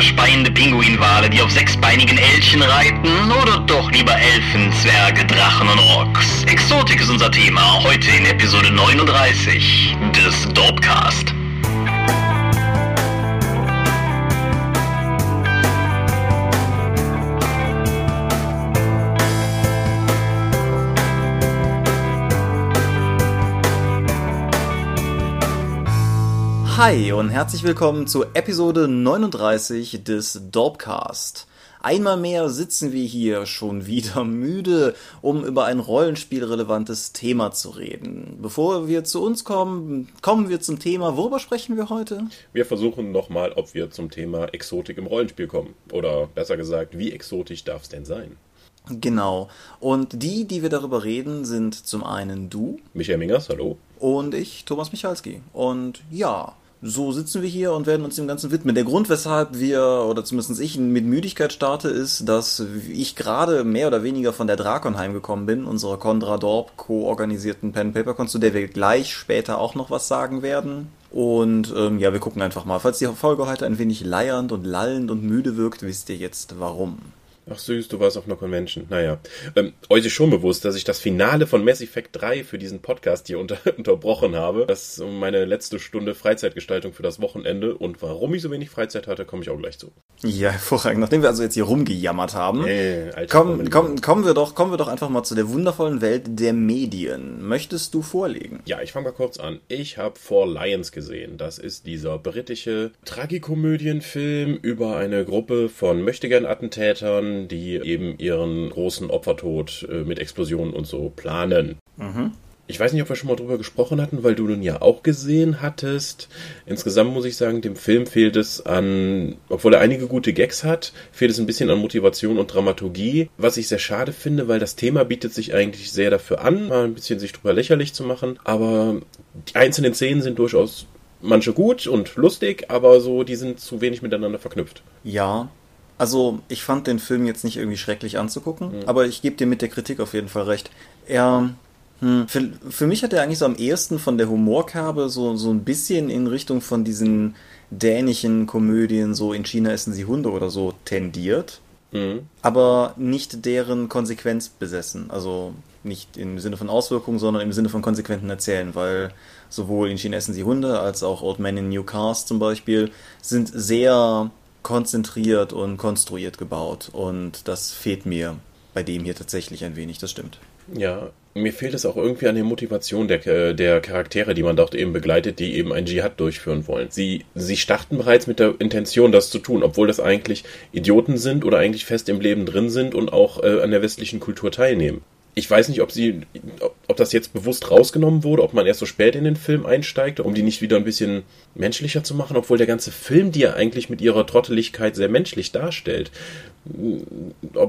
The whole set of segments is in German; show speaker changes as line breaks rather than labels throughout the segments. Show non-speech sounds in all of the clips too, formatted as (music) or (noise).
feuerspeiende Pinguinwale, die auf sechsbeinigen Elchen reiten oder doch lieber Elfen, Zwerge, Drachen und Orks? Exotik ist unser Thema, heute in Episode 39 des Dorpcast.
Hi und herzlich willkommen zu Episode 39 des Dorpcast. Einmal mehr sitzen wir hier schon wieder (laughs) müde, um über ein rollenspielrelevantes Thema zu reden. Bevor wir zu uns kommen, kommen wir zum Thema. Worüber sprechen wir heute?
Wir versuchen nochmal, ob wir zum Thema Exotik im Rollenspiel kommen. Oder besser gesagt, wie exotisch darf es denn sein?
Genau. Und die, die wir darüber reden, sind zum einen du.
Michael Mingers, hallo.
Und ich, Thomas Michalski. Und ja, so sitzen wir hier und werden uns dem Ganzen widmen. Der Grund, weshalb wir, oder zumindest ich, mit Müdigkeit starte, ist, dass ich gerade mehr oder weniger von der Drakon heimgekommen bin, unserer Condra Dorp co-organisierten Pen-Paper-Con, zu der wir gleich später auch noch was sagen werden. Und ähm, ja, wir gucken einfach mal. Falls die Folge heute ein wenig leiernd und lallend und müde wirkt, wisst ihr jetzt warum.
Ach süß, du warst auf einer Convention. Naja. Ähm, euch ist schon bewusst, dass ich das Finale von Mass Effect 3 für diesen Podcast hier unter, (laughs) unterbrochen habe. Das ist meine letzte Stunde Freizeitgestaltung für das Wochenende. Und warum ich so wenig Freizeit hatte, komme ich auch gleich zu.
Ja, hervorragend. Nachdem wir also jetzt hier rumgejammert haben, äh, komm, komm, kommen, wir doch, kommen wir doch einfach mal zu der wundervollen Welt der Medien. Möchtest du vorlegen?
Ja, ich fange mal kurz an. Ich habe Four Lions gesehen. Das ist dieser britische Tragikomödienfilm über eine Gruppe von Möchtegern-Attentätern, die eben ihren großen Opfertod äh, mit Explosionen und so planen. Mhm. Ich weiß nicht, ob wir schon mal drüber gesprochen hatten, weil du nun ja auch gesehen hattest. Insgesamt muss ich sagen, dem Film fehlt es an, obwohl er einige gute Gags hat, fehlt es ein bisschen an Motivation und Dramaturgie, was ich sehr schade finde, weil das Thema bietet sich eigentlich sehr dafür an, mal ein bisschen sich drüber lächerlich zu machen, aber die einzelnen Szenen sind durchaus manche gut und lustig, aber so, die sind zu wenig miteinander verknüpft.
Ja, also, ich fand den Film jetzt nicht irgendwie schrecklich anzugucken, mhm. aber ich gebe dir mit der Kritik auf jeden Fall recht. Er, hm, für, für mich hat er eigentlich so am ehesten von der Humorkerbe so, so ein bisschen in Richtung von diesen dänischen Komödien, so in China essen sie Hunde oder so, tendiert. Mhm. Aber nicht deren Konsequenz besessen. Also nicht im Sinne von Auswirkungen, sondern im Sinne von konsequenten Erzählen, weil sowohl in China essen sie Hunde als auch Old Men in New Cars zum Beispiel sind sehr konzentriert und konstruiert gebaut. Und das fehlt mir bei dem hier tatsächlich ein wenig, das stimmt.
Ja, mir fehlt es auch irgendwie an der Motivation der, der Charaktere, die man dort eben begleitet, die eben ein Dschihad durchführen wollen. Sie, sie starten bereits mit der Intention, das zu tun, obwohl das eigentlich Idioten sind oder eigentlich fest im Leben drin sind und auch äh, an der westlichen Kultur teilnehmen ich weiß nicht, ob sie, ob das jetzt bewusst rausgenommen wurde, ob man erst so spät in den Film einsteigt, um die nicht wieder ein bisschen menschlicher zu machen, obwohl der ganze Film die ja eigentlich mit ihrer Trotteligkeit sehr menschlich darstellt.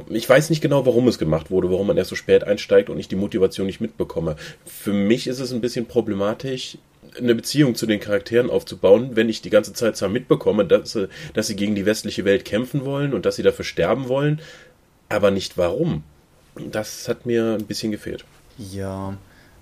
Ich weiß nicht genau, warum es gemacht wurde, warum man erst so spät einsteigt und ich die Motivation nicht mitbekomme. Für mich ist es ein bisschen problematisch, eine Beziehung zu den Charakteren aufzubauen, wenn ich die ganze Zeit zwar mitbekomme, dass sie, dass sie gegen die westliche Welt kämpfen wollen und dass sie dafür sterben wollen, aber nicht warum das hat mir ein bisschen gefehlt.
Ja,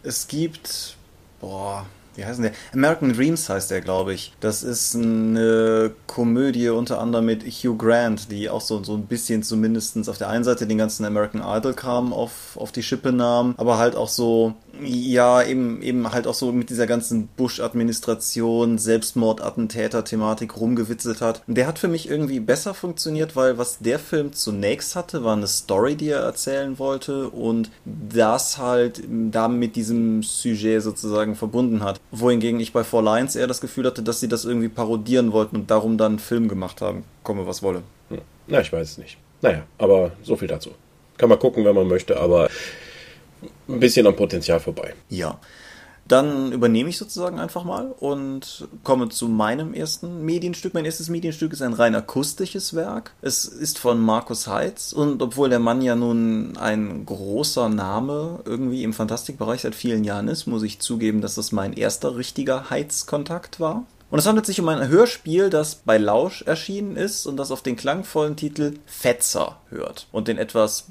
es gibt, boah, wie heißt der? American Dreams heißt der, glaube ich. Das ist eine Komödie unter anderem mit Hugh Grant, die auch so, so ein bisschen zumindest auf der einen Seite den ganzen American Idol-Kram auf, auf die Schippe nahm, aber halt auch so ja, eben, eben halt auch so mit dieser ganzen Bush-Administration, Selbstmordattentäter-Thematik rumgewitzelt hat. Der hat für mich irgendwie besser funktioniert, weil was der Film zunächst hatte, war eine Story, die er erzählen wollte und das halt da mit diesem Sujet sozusagen verbunden hat. Wohingegen ich bei Four Lines eher das Gefühl hatte, dass sie das irgendwie parodieren wollten und darum dann einen Film gemacht haben. Komme, was wolle.
Hm. Na, ich weiß es nicht. Naja, aber so viel dazu. Kann man gucken, wenn man möchte, aber ein bisschen am Potenzial vorbei.
Ja. Dann übernehme ich sozusagen einfach mal und komme zu meinem ersten Medienstück. Mein erstes Medienstück ist ein rein akustisches Werk. Es ist von Markus Heitz und obwohl der Mann ja nun ein großer Name irgendwie im Fantastikbereich seit vielen Jahren ist, muss ich zugeben, dass das mein erster richtiger Heitz-Kontakt war. Und es handelt sich um ein Hörspiel, das bei Lausch erschienen ist und das auf den klangvollen Titel Fetzer hört und den etwas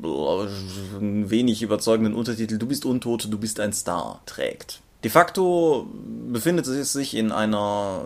wenig überzeugenden Untertitel Du bist untot, du bist ein Star trägt. De facto befindet es sich in einer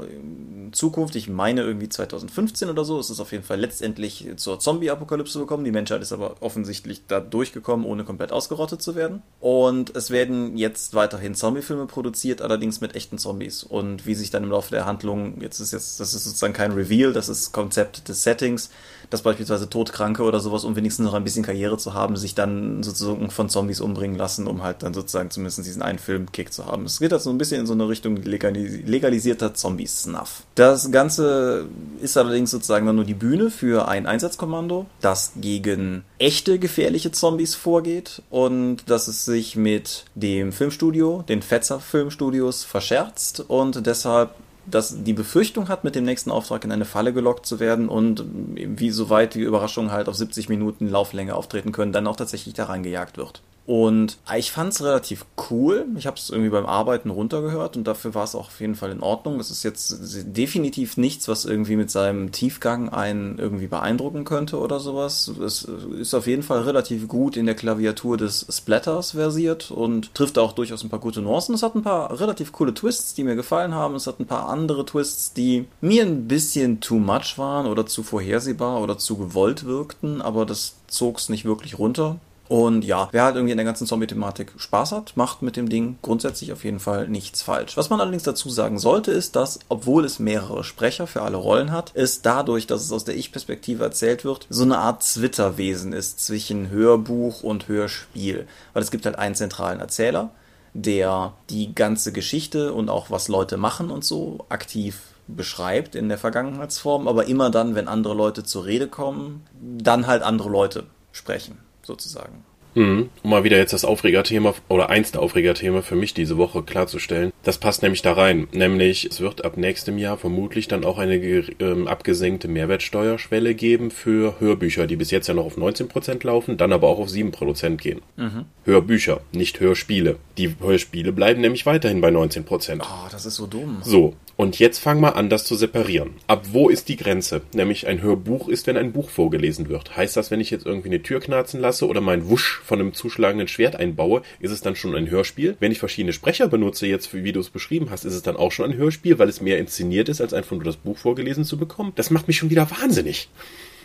Zukunft, ich meine irgendwie 2015 oder so, ist es auf jeden Fall letztendlich zur Zombie-Apokalypse gekommen. Die Menschheit ist aber offensichtlich da durchgekommen, ohne komplett ausgerottet zu werden. Und es werden jetzt weiterhin Zombie-Filme produziert, allerdings mit echten Zombies. Und wie sich dann im Laufe der Handlung, jetzt ist jetzt, das ist sozusagen kein Reveal, das ist Konzept des Settings, dass beispielsweise Todkranke oder sowas, um wenigstens noch ein bisschen Karriere zu haben, sich dann sozusagen von Zombies umbringen lassen, um halt dann sozusagen zumindest diesen einen Filmkick zu haben. Es geht halt so ein bisschen in so eine Richtung legalisierter Zombie-Snuff. Das Ganze ist allerdings sozusagen dann nur die Bühne für ein Einsatzkommando, das gegen echte gefährliche Zombies vorgeht und dass es sich mit dem Filmstudio, den Fetzer Filmstudios, verscherzt und deshalb dass die Befürchtung hat, mit dem nächsten Auftrag in eine Falle gelockt zu werden und wie soweit die Überraschungen halt auf 70 Minuten Lauflänge auftreten können, dann auch tatsächlich da reingejagt wird. Und ich fand es relativ cool. Ich habe es irgendwie beim Arbeiten runtergehört und dafür war es auch auf jeden Fall in Ordnung. Es ist jetzt definitiv nichts, was irgendwie mit seinem Tiefgang einen irgendwie beeindrucken könnte oder sowas. Es ist auf jeden Fall relativ gut in der Klaviatur des Splatters versiert und trifft auch durchaus ein paar gute Nuancen. Es hat ein paar relativ coole Twists, die mir gefallen haben. Es hat ein paar andere Twists, die mir ein bisschen too much waren oder zu vorhersehbar oder zu gewollt wirkten, aber das zog es nicht wirklich runter. Und ja, wer halt irgendwie in der ganzen Zombie-Thematik Spaß hat, macht mit dem Ding grundsätzlich auf jeden Fall nichts falsch. Was man allerdings dazu sagen sollte, ist, dass, obwohl es mehrere Sprecher für alle Rollen hat, es dadurch, dass es aus der Ich-Perspektive erzählt wird, so eine Art Zwitterwesen ist zwischen Hörbuch und Hörspiel. Weil es gibt halt einen zentralen Erzähler, der die ganze Geschichte und auch was Leute machen und so aktiv beschreibt in der Vergangenheitsform, aber immer dann, wenn andere Leute zur Rede kommen, dann halt andere Leute sprechen sozusagen.
Mhm. Um mal wieder jetzt das Aufregerthema oder eins der Aufregerthema für mich diese Woche klarzustellen. Das passt nämlich da rein. Nämlich, es wird ab nächstem Jahr vermutlich dann auch eine ähm, abgesenkte Mehrwertsteuerschwelle geben für Hörbücher, die bis jetzt ja noch auf 19% laufen, dann aber auch auf 7% gehen. Mhm. Hörbücher, nicht Hörspiele. Die Hörspiele bleiben nämlich weiterhin bei 19%.
Oh, das ist so dumm.
So, und jetzt fang mal an, das zu separieren. Ab wo ist die Grenze? Nämlich ein Hörbuch ist, wenn ein Buch vorgelesen wird. Heißt das, wenn ich jetzt irgendwie eine Tür knarzen lasse oder mein Wusch von einem zuschlagenden Schwert einbaue, ist es dann schon ein Hörspiel? Wenn ich verschiedene Sprecher benutze, jetzt wie du es beschrieben hast, ist es dann auch schon ein Hörspiel, weil es mehr inszeniert ist, als einfach nur das Buch vorgelesen zu bekommen? Das macht mich schon wieder wahnsinnig.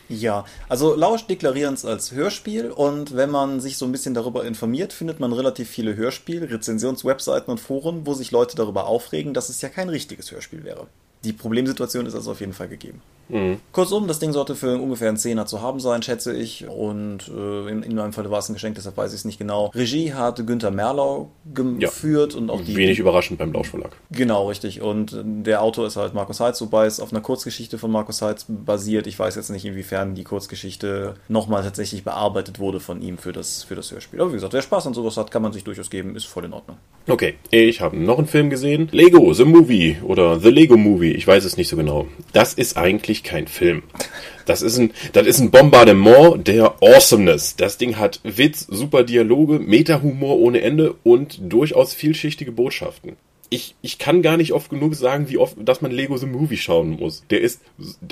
Ja, also Lausch deklarieren es als Hörspiel und wenn man sich so ein bisschen darüber informiert, findet man relativ viele Hörspiel, Rezensionswebseiten und Foren, wo sich Leute darüber aufregen, dass es ja kein richtiges Hörspiel wäre. Die Problemsituation ist also auf jeden Fall gegeben. Mhm. Kurzum, das Ding sollte für ungefähr einen Zehner zu haben sein, schätze ich. Und äh, in, in meinem Fall war es ein Geschenk, deshalb weiß ich es nicht genau. Regie hat Günther Merlau geführt ja. und auch die.
Wenig überraschend beim Lauschverlag.
Genau, richtig. Und der Autor ist halt Markus Heitz, wobei es auf einer Kurzgeschichte von Markus Heitz basiert. Ich weiß jetzt nicht, inwiefern die Kurzgeschichte nochmal tatsächlich bearbeitet wurde von ihm für das, für das Hörspiel. Aber wie gesagt, wer Spaß an sowas hat, kann man sich durchaus geben, ist voll in Ordnung.
Okay, ich habe noch einen Film gesehen. Lego, The Movie oder The Lego Movie, ich weiß es nicht so genau. Das ist eigentlich kein Film. Das ist ein, das ist ein Bombardement der Awesomeness. Das Ding hat Witz, super Dialoge, Meta-Humor ohne Ende und durchaus vielschichtige Botschaften ich, ich kann gar nicht oft genug sagen, wie oft, dass man Lego the Movie schauen muss. Der ist,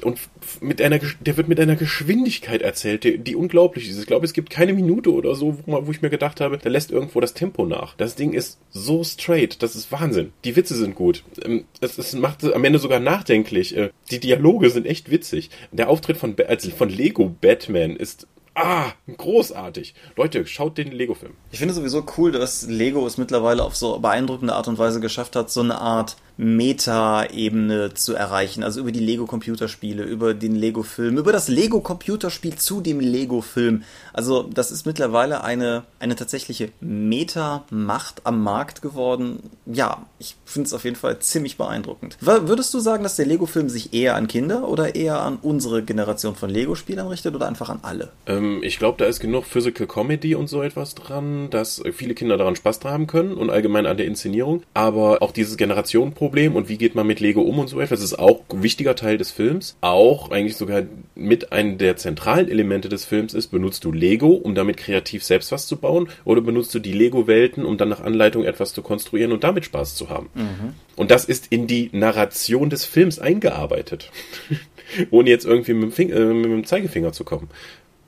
und mit einer, der wird mit einer Geschwindigkeit erzählt, die, die unglaublich ist. Ich glaube, es gibt keine Minute oder so, wo, wo ich mir gedacht habe, da lässt irgendwo das Tempo nach. Das Ding ist so straight, das ist Wahnsinn. Die Witze sind gut. Ähm, es, es macht am Ende sogar nachdenklich. Äh, die Dialoge sind echt witzig. Der Auftritt von, also von Lego Batman ist Ah, großartig. Leute, schaut den Lego-Film.
Ich finde sowieso cool, dass Lego es mittlerweile auf so beeindruckende Art und Weise geschafft hat, so eine Art Meta-Ebene zu erreichen. Also über die Lego-Computerspiele, über den Lego-Film, über das Lego-Computerspiel zu dem Lego-Film. Also das ist mittlerweile eine, eine tatsächliche Meta-Macht am Markt geworden. Ja, ich finde es auf jeden Fall ziemlich beeindruckend. Würdest du sagen, dass der Lego-Film sich eher an Kinder oder eher an unsere Generation von Lego-Spielern richtet oder einfach an alle?
Ähm, ich glaube, da ist genug Physical Comedy und so etwas dran, dass viele Kinder daran Spaß haben können und allgemein an der Inszenierung. Aber auch dieses Generationenproblem Problem und wie geht man mit Lego um und so etwas. Das ist auch ein wichtiger Teil des Films. Auch eigentlich sogar mit einem der zentralen Elemente des Films ist, benutzt du Lego, um damit kreativ selbst was zu bauen oder benutzt du die Lego-Welten, um dann nach Anleitung etwas zu konstruieren und damit Spaß zu haben. Mhm. Und das ist in die Narration des Films eingearbeitet. (laughs) Ohne jetzt irgendwie mit dem, Finger, äh, mit dem Zeigefinger zu kommen.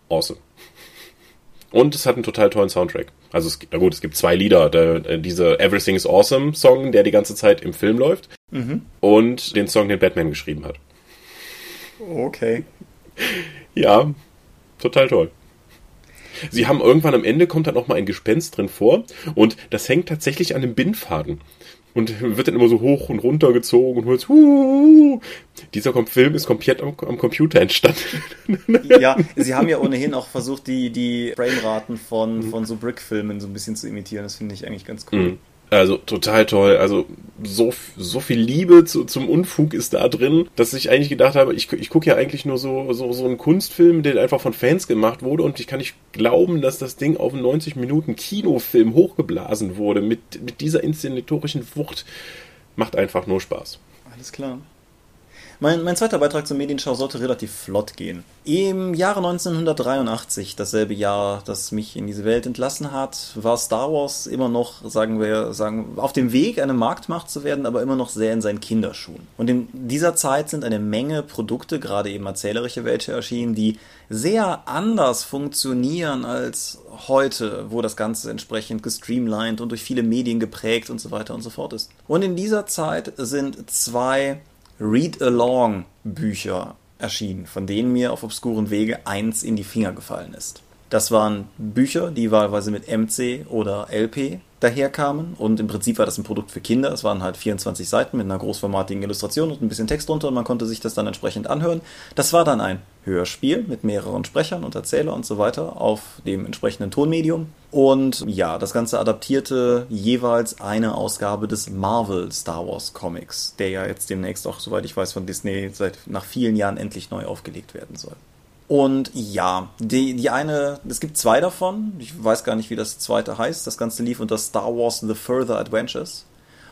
Awesome. Und es hat einen total tollen Soundtrack. Also es, na gut, es gibt zwei Lieder. Der, diese Everything is Awesome Song, der die ganze Zeit im Film läuft. Mhm. Und den Song, den Batman geschrieben hat.
Okay. (laughs)
Ja, total toll. Sie haben irgendwann am Ende kommt dann auch mal ein Gespenst drin vor und das hängt tatsächlich an dem Bindfaden und wird dann immer so hoch und runter gezogen und hört, uh, dieser Film ist komplett am, am, Computer entstanden. (laughs)
Ja, sie haben ja ohnehin auch versucht, die, die Frameraten von, von so Brick-Filmen so ein bisschen zu imitieren. Das finde ich eigentlich ganz cool. Mhm.
Also total toll. Also so, so viel Liebe zu, zum Unfug ist da drin, dass ich eigentlich gedacht habe, ich, ich gucke ja eigentlich nur so, so, so einen Kunstfilm, der einfach von Fans gemacht wurde und ich kann nicht glauben, dass das Ding auf einen 90 Minuten Kinofilm hochgeblasen wurde mit, mit dieser inszenatorischen Wucht. Macht einfach nur Spaß.
Alles klar. Mein, mein zweiter Beitrag zur Medienschau sollte relativ flott gehen. Im Jahre 1983, dasselbe Jahr, das mich in diese Welt entlassen hat, war Star Wars immer noch, sagen wir, sagen, auf dem Weg, eine Marktmacht zu werden, aber immer noch sehr in seinen Kinderschuhen. Und in dieser Zeit sind eine Menge Produkte, gerade eben erzählerische welche erschienen, die sehr anders funktionieren als heute, wo das Ganze entsprechend gestreamlined und durch viele Medien geprägt und so weiter und so fort ist. Und in dieser Zeit sind zwei Read-Along-Bücher erschienen, von denen mir auf obskuren Wege eins in die Finger gefallen ist. Das waren Bücher, die wahlweise mit MC oder LP daherkamen und im Prinzip war das ein Produkt für Kinder. Es waren halt 24 Seiten mit einer großformatigen Illustration und ein bisschen Text drunter und man konnte sich das dann entsprechend anhören. Das war dann ein Hörspiel mit mehreren Sprechern und Erzähler und so weiter auf dem entsprechenden Tonmedium. Und ja, das Ganze adaptierte jeweils eine Ausgabe des Marvel Star Wars Comics, der ja jetzt demnächst auch, soweit ich weiß, von Disney seit nach vielen Jahren endlich neu aufgelegt werden soll. Und ja, die, die eine, es gibt zwei davon. Ich weiß gar nicht, wie das zweite heißt. Das Ganze lief unter Star Wars The Further Adventures.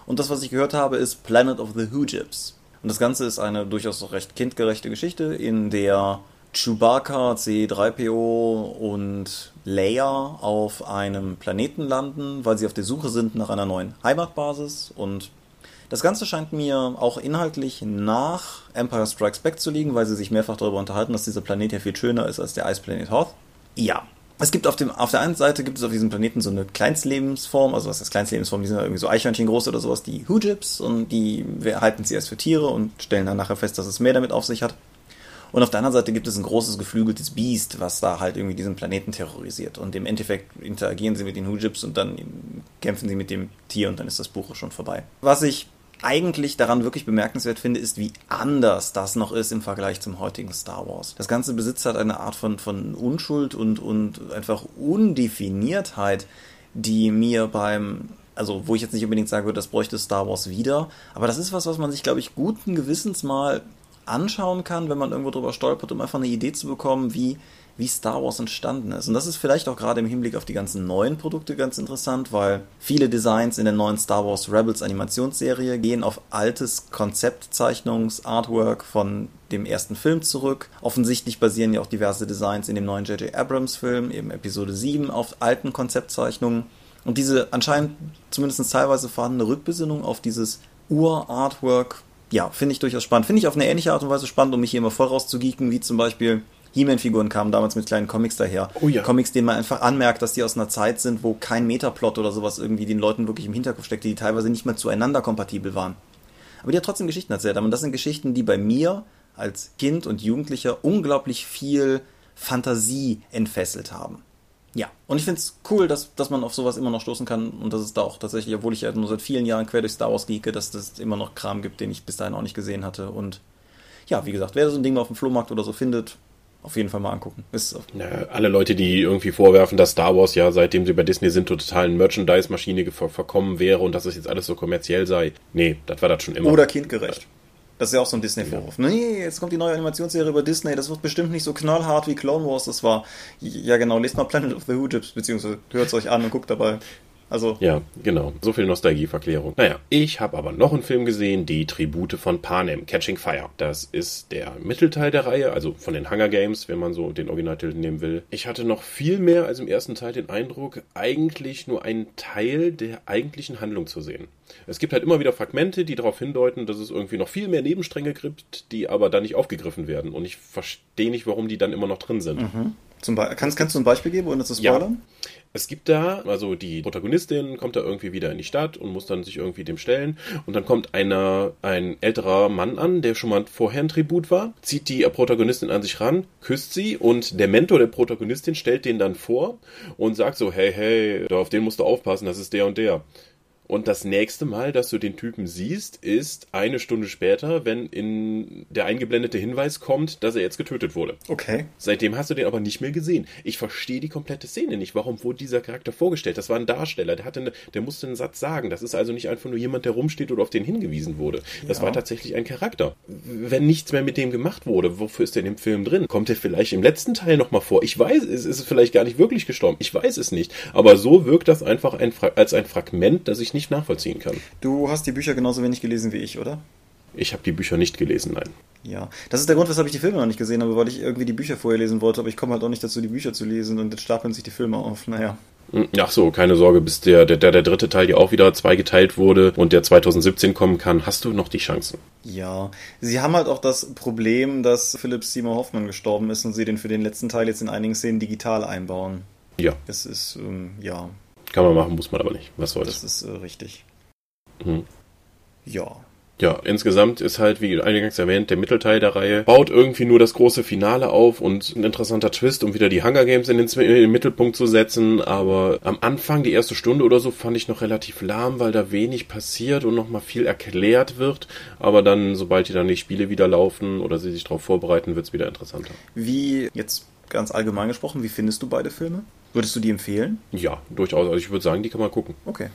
Und das, was ich gehört habe, ist Planet of the Hoojibs. Und das Ganze ist eine durchaus recht kindgerechte Geschichte, in der Chewbacca, C3PO und Leia auf einem Planeten landen, weil sie auf der Suche sind nach einer neuen Heimatbasis und das Ganze scheint mir auch inhaltlich nach Empire Strikes Back zu liegen, weil sie sich mehrfach darüber unterhalten, dass dieser Planet ja viel schöner ist als der Eisplanet Hoth. Ja. Es gibt auf, dem, auf der einen Seite gibt es auf diesem Planeten so eine Kleinstlebensform, also was ist Kleinstlebensform, die sind irgendwie so Eichhörnchen groß oder sowas, die Hoojips und die halten sie erst für Tiere und stellen dann nachher fest, dass es mehr damit auf sich hat. Und auf der anderen Seite gibt es ein großes geflügeltes Biest, was da halt irgendwie diesen Planeten terrorisiert. Und im Endeffekt interagieren sie mit den Hoojips und dann kämpfen sie mit dem Tier und dann ist das Buch schon vorbei. Was ich eigentlich daran wirklich bemerkenswert finde, ist, wie anders das noch ist im Vergleich zum heutigen Star Wars. Das Ganze besitzt halt eine Art von, von Unschuld und, und einfach Undefiniertheit, die mir beim, also wo ich jetzt nicht unbedingt sagen würde, das bräuchte Star Wars wieder, aber das ist was, was man sich, glaube ich, guten Gewissens mal anschauen kann, wenn man irgendwo drüber stolpert, um einfach eine Idee zu bekommen, wie wie Star Wars entstanden ist. Und das ist vielleicht auch gerade im Hinblick auf die ganzen neuen Produkte ganz interessant, weil viele Designs in der neuen Star Wars Rebels Animationsserie gehen auf altes Konzeptzeichnungs-Artwork von dem ersten Film zurück. Offensichtlich basieren ja auch diverse Designs in dem neuen J.J. Abrams Film, eben Episode 7, auf alten Konzeptzeichnungen. Und diese anscheinend zumindest teilweise vorhandene Rückbesinnung auf dieses Ur-Artwork, ja, finde ich durchaus spannend. Finde ich auf eine ähnliche Art und Weise spannend, um mich hier immer voll rauszugeeken, wie zum Beispiel He-Man-Figuren kamen damals mit kleinen Comics daher. Oh ja. Comics, denen man einfach anmerkt, dass die aus einer Zeit sind, wo kein Metaplot oder sowas irgendwie den Leuten wirklich im Hinterkopf steckte, die teilweise nicht mehr zueinander kompatibel waren. Aber die hat trotzdem Geschichten erzählt. Und das sind Geschichten, die bei mir als Kind und Jugendlicher unglaublich viel Fantasie entfesselt haben. Ja, und ich finde es cool, dass, dass man auf sowas immer noch stoßen kann und dass es da auch tatsächlich, obwohl ich ja nur seit vielen Jahren quer durch Star Wars geeke, dass es immer noch Kram gibt, den ich bis dahin auch nicht gesehen hatte. Und ja, wie gesagt, wer so ein Ding mal auf dem Flohmarkt oder so findet, auf jeden Fall mal angucken. Ist
ja, alle Leute, die irgendwie vorwerfen, dass Star Wars ja, seitdem sie bei Disney sind, total Merchandise-Maschine ver verkommen wäre und dass es jetzt alles so kommerziell sei. Nee, das war das schon immer.
Oder kindgerecht. Das ist ja auch so ein Disney-Vorwurf. Ja. Nee, jetzt kommt die neue Animationsserie über Disney, das wird bestimmt nicht so knallhart wie Clone Wars das war. Ja genau, lest mal Planet of the Hoojips, beziehungsweise hört es euch an und guckt dabei. Also.
Ja, genau. So viel Nostalgieverklärung. Naja, ich habe aber noch einen Film gesehen, die Tribute von Panem, Catching Fire. Das ist der Mittelteil der Reihe, also von den Hunger Games, wenn man so den Originaltitel nehmen will. Ich hatte noch viel mehr als im ersten Teil den Eindruck, eigentlich nur einen Teil der eigentlichen Handlung zu sehen. Es gibt halt immer wieder Fragmente, die darauf hindeuten, dass es irgendwie noch viel mehr Nebenstränge gibt, die aber dann nicht aufgegriffen werden. Und ich verstehe nicht, warum die dann immer noch drin sind. Mhm.
Zum Be kannst, kannst du ein Beispiel geben, ohne zu spoilern?
Ja. Es gibt da, also die Protagonistin kommt da irgendwie wieder in die Stadt und muss dann sich irgendwie dem stellen. Und dann kommt einer, ein älterer Mann an, der schon mal vorher ein Tribut war, zieht die Protagonistin an sich ran, küsst sie und der Mentor der Protagonistin stellt den dann vor und sagt so, hey, hey, auf den musst du aufpassen, das ist der und der. Und das nächste Mal, dass du den Typen siehst, ist eine Stunde später, wenn in der eingeblendete Hinweis kommt, dass er jetzt getötet wurde.
Okay.
Seitdem hast du den aber nicht mehr gesehen. Ich verstehe die komplette Szene nicht. Warum wurde dieser Charakter vorgestellt? Das war ein Darsteller, der hatte eine, der musste einen Satz sagen. Das ist also nicht einfach nur jemand, der rumsteht oder auf den hingewiesen wurde. Das ja. war tatsächlich ein Charakter. Wenn nichts mehr mit dem gemacht wurde, wofür ist der in dem Film drin? Kommt er vielleicht im letzten Teil nochmal vor? Ich weiß, es ist vielleicht gar nicht wirklich gestorben. Ich weiß es nicht. Aber so wirkt das einfach ein, als ein Fragment, das ich nicht nachvollziehen kann.
Du hast die Bücher genauso wenig gelesen wie ich, oder?
Ich habe die Bücher nicht gelesen, nein.
Ja, das ist der Grund, weshalb ich die Filme noch nicht gesehen habe, weil ich irgendwie die Bücher vorher lesen wollte, aber ich komme halt auch nicht dazu, die Bücher zu lesen und jetzt stapeln sich die Filme auf. Naja.
Hm, ach so, keine Sorge, bis der, der, der dritte Teil, ja auch wieder zweigeteilt wurde und der 2017 kommen kann, hast du noch die Chancen.
Ja, sie haben halt auch das Problem, dass Philip Seymour Hoffman gestorben ist und sie den für den letzten Teil jetzt in einigen Szenen digital einbauen.
Ja.
Es ist, ähm, ja,
kann man machen, muss man aber nicht. Was soll's.
Das ist äh, richtig.
Mhm.
Ja.
Ja, insgesamt ist halt, wie eingangs erwähnt, der Mittelteil der Reihe baut irgendwie nur das große Finale auf und ein interessanter Twist, um wieder die Hunger Games in den, in den, Mittelpunkt zu setzen. Aber am Anfang, die erste Stunde oder so, fand ich noch relativ lahm, weil da wenig passiert und nochmal viel erklärt wird. Aber dann, sobald die dann die Spiele wieder laufen oder sie sich darauf vorbereiten, wird's wieder interessanter.
Wie jetzt ganz allgemein gesprochen, wie findest du beide Filme? Würdest du die empfehlen?
Ja, durchaus. Also ich würde sagen, die kann man gucken.
Okay.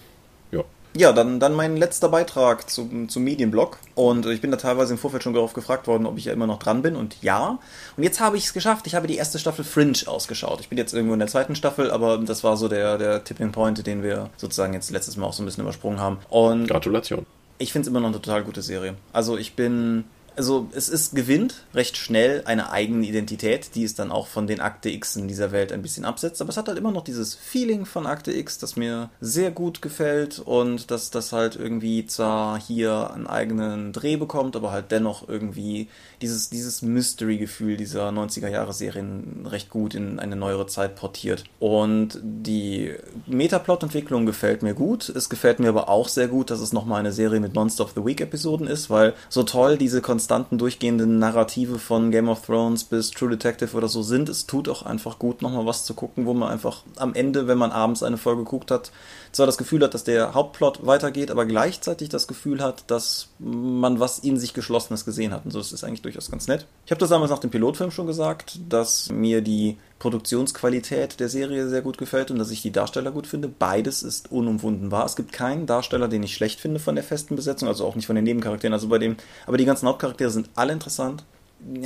Ja.
Ja, dann, dann mein letzter Beitrag zum, zum Medienblog. Und ich bin da teilweise im Vorfeld schon darauf gefragt worden, ob ich ja immer noch dran bin. Und ja. Und jetzt habe ich es geschafft. Ich habe die erste Staffel Fringe ausgeschaut. Ich bin jetzt irgendwo in der zweiten Staffel, aber das war so der, der Tipping Point, den wir sozusagen jetzt letztes Mal auch so ein bisschen übersprungen haben. Und
Gratulation.
Ich finde es immer noch eine total gute Serie. Also ich bin also es ist gewinnt recht schnell eine eigene Identität, die es dann auch von den Akte X in dieser Welt ein bisschen absetzt. Aber es hat halt immer noch dieses Feeling von Akte X, das mir sehr gut gefällt und dass das halt irgendwie zwar hier einen eigenen Dreh bekommt, aber halt dennoch irgendwie dieses, dieses Mystery-Gefühl dieser 90er-Jahre-Serien recht gut in eine neuere Zeit portiert. Und die Metaplot-Entwicklung gefällt mir gut. Es gefällt mir aber auch sehr gut, dass es nochmal eine Serie mit Monster of the Week-Episoden ist, weil so toll diese konstanten durchgehenden Narrative von Game of Thrones bis True Detective oder so sind, es tut auch einfach gut, nochmal was zu gucken, wo man einfach am Ende, wenn man abends eine Folge geguckt hat, zwar das Gefühl hat, dass der Hauptplot weitergeht, aber gleichzeitig das Gefühl hat, dass man was in sich Geschlossenes gesehen hat. Und so ist es eigentlich durchaus ganz nett. Ich habe das damals nach dem Pilotfilm schon gesagt, dass mir die Produktionsqualität der Serie sehr gut gefällt und dass ich die Darsteller gut finde. Beides ist unumwunden wahr. Es gibt keinen Darsteller, den ich schlecht finde von der festen Besetzung, also auch nicht von den Nebencharakteren. Also bei dem, aber die ganzen Hauptcharaktere sind alle interessant.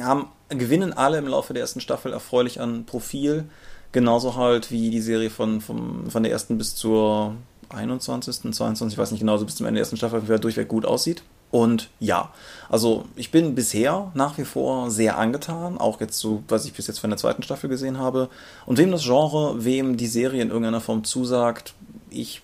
Haben, gewinnen alle im Laufe der ersten Staffel erfreulich an Profil. Genauso halt wie die Serie von, von, von der ersten bis zur 21., 22., ich weiß nicht genau, so bis zum Ende der ersten Staffel wieder durchweg gut aussieht. Und ja, also ich bin bisher nach wie vor sehr angetan, auch jetzt so, was ich bis jetzt von der zweiten Staffel gesehen habe. Und wem das Genre, wem die Serie in irgendeiner Form zusagt, ich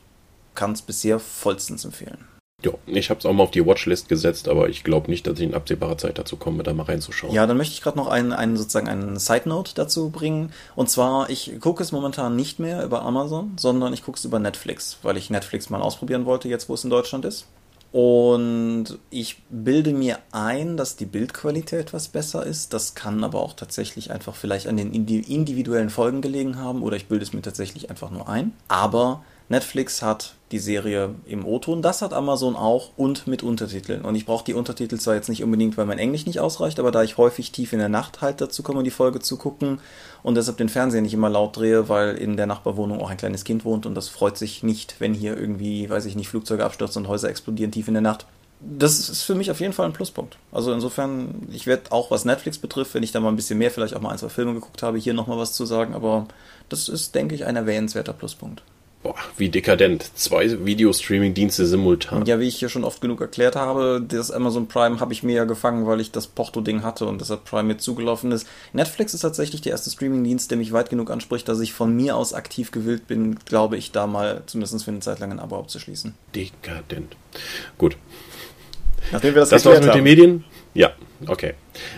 kann es bisher vollstens empfehlen.
Ja, ich habe es auch mal auf die Watchlist gesetzt, aber ich glaube nicht, dass ich in absehbarer Zeit dazu komme, da mal reinzuschauen.
Ja, dann möchte ich gerade noch einen, einen sozusagen einen Side Note dazu bringen. Und zwar, ich gucke es momentan nicht mehr über Amazon, sondern ich gucke es über Netflix, weil ich Netflix mal ausprobieren wollte, jetzt wo es in Deutschland ist. Und ich bilde mir ein, dass die Bildqualität etwas besser ist. Das kann aber auch tatsächlich einfach vielleicht an den individuellen Folgen gelegen haben oder ich bilde es mir tatsächlich einfach nur ein. Aber Netflix hat die Serie im O-Ton, das hat Amazon auch und mit Untertiteln. Und ich brauche die Untertitel zwar jetzt nicht unbedingt, weil mein Englisch nicht ausreicht, aber da ich häufig tief in der Nacht halt dazu komme, die Folge zu gucken und deshalb den Fernseher nicht immer laut drehe, weil in der Nachbarwohnung auch ein kleines Kind wohnt und das freut sich nicht, wenn hier irgendwie, weiß ich nicht, Flugzeuge abstürzen und Häuser explodieren tief in der Nacht. Das ist für mich auf jeden Fall ein Pluspunkt. Also insofern, ich werde auch was Netflix betrifft, wenn ich da mal ein bisschen mehr, vielleicht auch mal ein, zwei Filme geguckt habe, hier nochmal was zu sagen, aber das ist, denke ich, ein erwähnenswerter Pluspunkt.
Boah, wie dekadent. Zwei Videostreaming-Dienste simultan.
Ja, wie ich hier schon oft genug erklärt habe, das Amazon Prime habe ich mir ja gefangen, weil ich das Porto-Ding hatte und deshalb Prime mir zugelaufen ist. Netflix ist tatsächlich der erste Streaming-Dienst, der mich weit genug anspricht, dass ich von mir aus aktiv gewillt bin, glaube ich, da mal zumindest für eine Zeit lang ein Abo abzuschließen.
Dekadent. Gut.
Nachdem wir das,
das war's mit
haben.
den Medien. Ja, okay.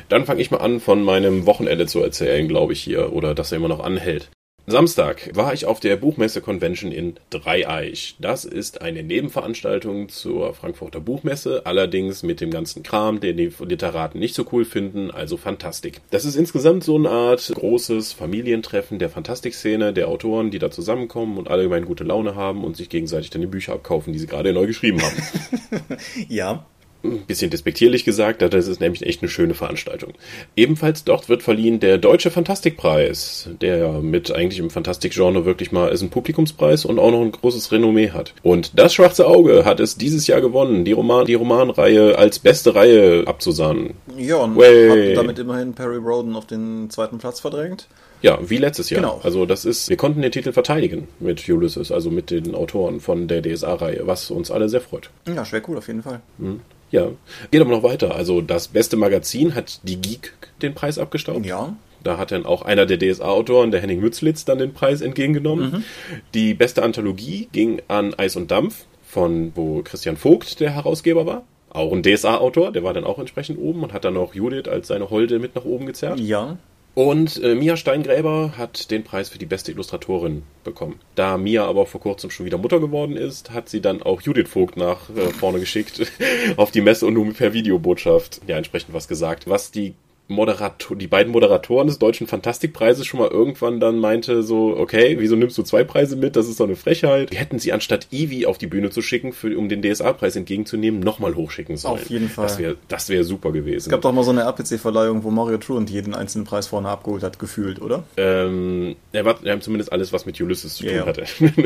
Dann fange ich mal an, von meinem Wochenende zu erzählen, glaube ich hier, oder dass er immer noch anhält. Samstag war ich auf der Buchmesse Convention in Dreieich. Das ist eine Nebenveranstaltung zur Frankfurter Buchmesse, allerdings mit dem ganzen Kram, den die Literaten nicht so cool finden, also Fantastik. Das ist insgesamt so eine Art großes Familientreffen der Fantastikszene, der Autoren, die da zusammenkommen und allgemein gute Laune haben und sich gegenseitig dann die Bücher abkaufen, die sie gerade neu geschrieben haben. (laughs)
ja
ein bisschen despektierlich gesagt, das ist nämlich echt eine schöne Veranstaltung. Ebenfalls dort wird verliehen der Deutsche Fantastikpreis, der mit eigentlich im Fantastikgenre wirklich mal ist ein Publikumspreis und auch noch ein großes Renommee hat. Und das Schwarze Auge hat es dieses Jahr gewonnen, die, Roman, die Romanreihe als beste Reihe abzusahnen.
Ja, und Way. hat damit immerhin Perry Roden auf den zweiten Platz verdrängt.
Ja, wie letztes Jahr. Genau. Also das ist, wir konnten den Titel verteidigen mit Ulysses, also mit den Autoren von der DSA-Reihe, was uns alle sehr freut.
Ja, schwer cool auf jeden Fall.
Mhm. Ja, geht aber noch weiter. Also das beste Magazin hat die Geek den Preis abgestaubt.
Ja.
Da hat dann auch einer der DSA-Autoren, der Henning Mützlitz, dann den Preis entgegengenommen. Mhm. Die beste Anthologie ging an Eis und Dampf, von wo Christian Vogt der Herausgeber war. Auch ein DSA-Autor, der war dann auch entsprechend oben und hat dann auch Judith als seine Holde mit nach oben gezerrt.
Ja.
Und äh, Mia Steingräber hat den Preis für die beste Illustratorin bekommen. Da Mia aber vor kurzem schon wieder Mutter geworden ist, hat sie dann auch Judith Vogt nach äh, vorne geschickt (laughs) auf die Messe und nun per Videobotschaft ja entsprechend was gesagt, was die Moderator, die beiden Moderatoren des Deutschen Fantastikpreises schon mal irgendwann dann meinte so, okay, wieso nimmst du zwei Preise mit? Das ist doch eine Frechheit. Die hätten sie anstatt Eevee auf die Bühne zu schicken, für, um den DSA-Preis entgegenzunehmen, nochmal hochschicken sollen.
Auf jeden Fall.
Das wäre das wär super gewesen. Es
gab doch mal so eine RPC-Verleihung, wo Mario Truant jeden einzelnen Preis vorne abgeholt hat, gefühlt, oder?
Ähm, er war, er hat zumindest alles, was mit Ulysses zu tun yeah. hatte.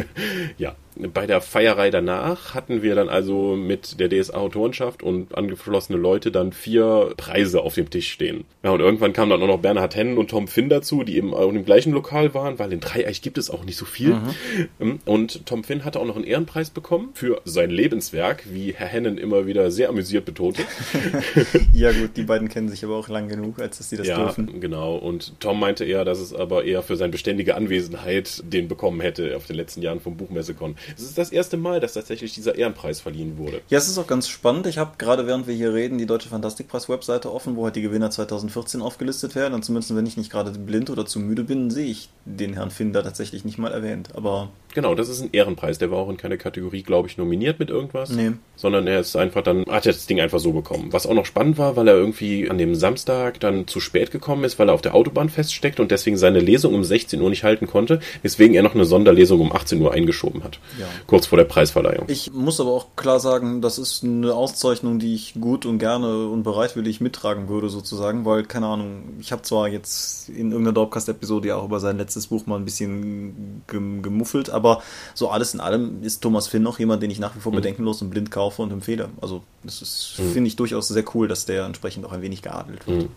(laughs) ja. Bei der Feierei danach hatten wir dann also mit der DSA-Autorenschaft und angeflossene Leute dann vier Preise auf dem Tisch stehen. Ja, und irgendwann kamen dann auch noch Bernhard Hennen und Tom Finn dazu, die eben auch im gleichen Lokal waren, weil in Dreieich gibt es auch nicht so viel. Mhm. Ähm, und Tom Finn hatte auch noch einen Ehrenpreis bekommen für sein Lebenswerk, wie Herr Hennen immer wieder sehr amüsiert betonte. (laughs)
ja gut, die beiden kennen sich aber auch lang genug, als dass sie das
ja,
dürfen.
genau. Und Tom meinte eher, dass es aber eher für seine beständige Anwesenheit den bekommen hätte auf den letzten Jahren vom Buchmessekon. Es ist das erste Mal, dass tatsächlich dieser Ehrenpreis verliehen wurde.
Ja, es ist auch ganz spannend. Ich habe gerade während wir hier reden die Deutsche Fantastikpreis-Webseite offen, wo halt die Gewinner 2000 2014 aufgelistet werden. Und zumindest, wenn ich nicht gerade blind oder zu müde bin, sehe ich den Herrn Finder tatsächlich nicht mal erwähnt. Aber
Genau, das ist ein Ehrenpreis. Der war auch in keine Kategorie, glaube ich, nominiert mit irgendwas.
Nee.
Sondern er ist einfach dann, hat er das Ding einfach so bekommen. Was auch noch spannend war, weil er irgendwie an dem Samstag dann zu spät gekommen ist, weil er auf der Autobahn feststeckt und deswegen seine Lesung um 16 Uhr nicht halten konnte, weswegen er noch eine Sonderlesung um 18 Uhr eingeschoben hat.
Ja.
Kurz vor der Preisverleihung.
Ich muss aber auch klar sagen, das ist eine Auszeichnung, die ich gut und gerne und bereitwillig mittragen würde, sozusagen, weil, keine Ahnung, ich habe zwar jetzt in irgendeiner Dorpcast-Episode ja auch über sein letztes Buch mal ein bisschen gemuffelt, aber so alles in allem ist Thomas Finn noch jemand, den ich nach wie vor mhm. bedenkenlos und blind kaufe und empfehle. Also das mhm. finde ich durchaus sehr cool, dass der entsprechend auch ein wenig geadelt wird.
Mhm.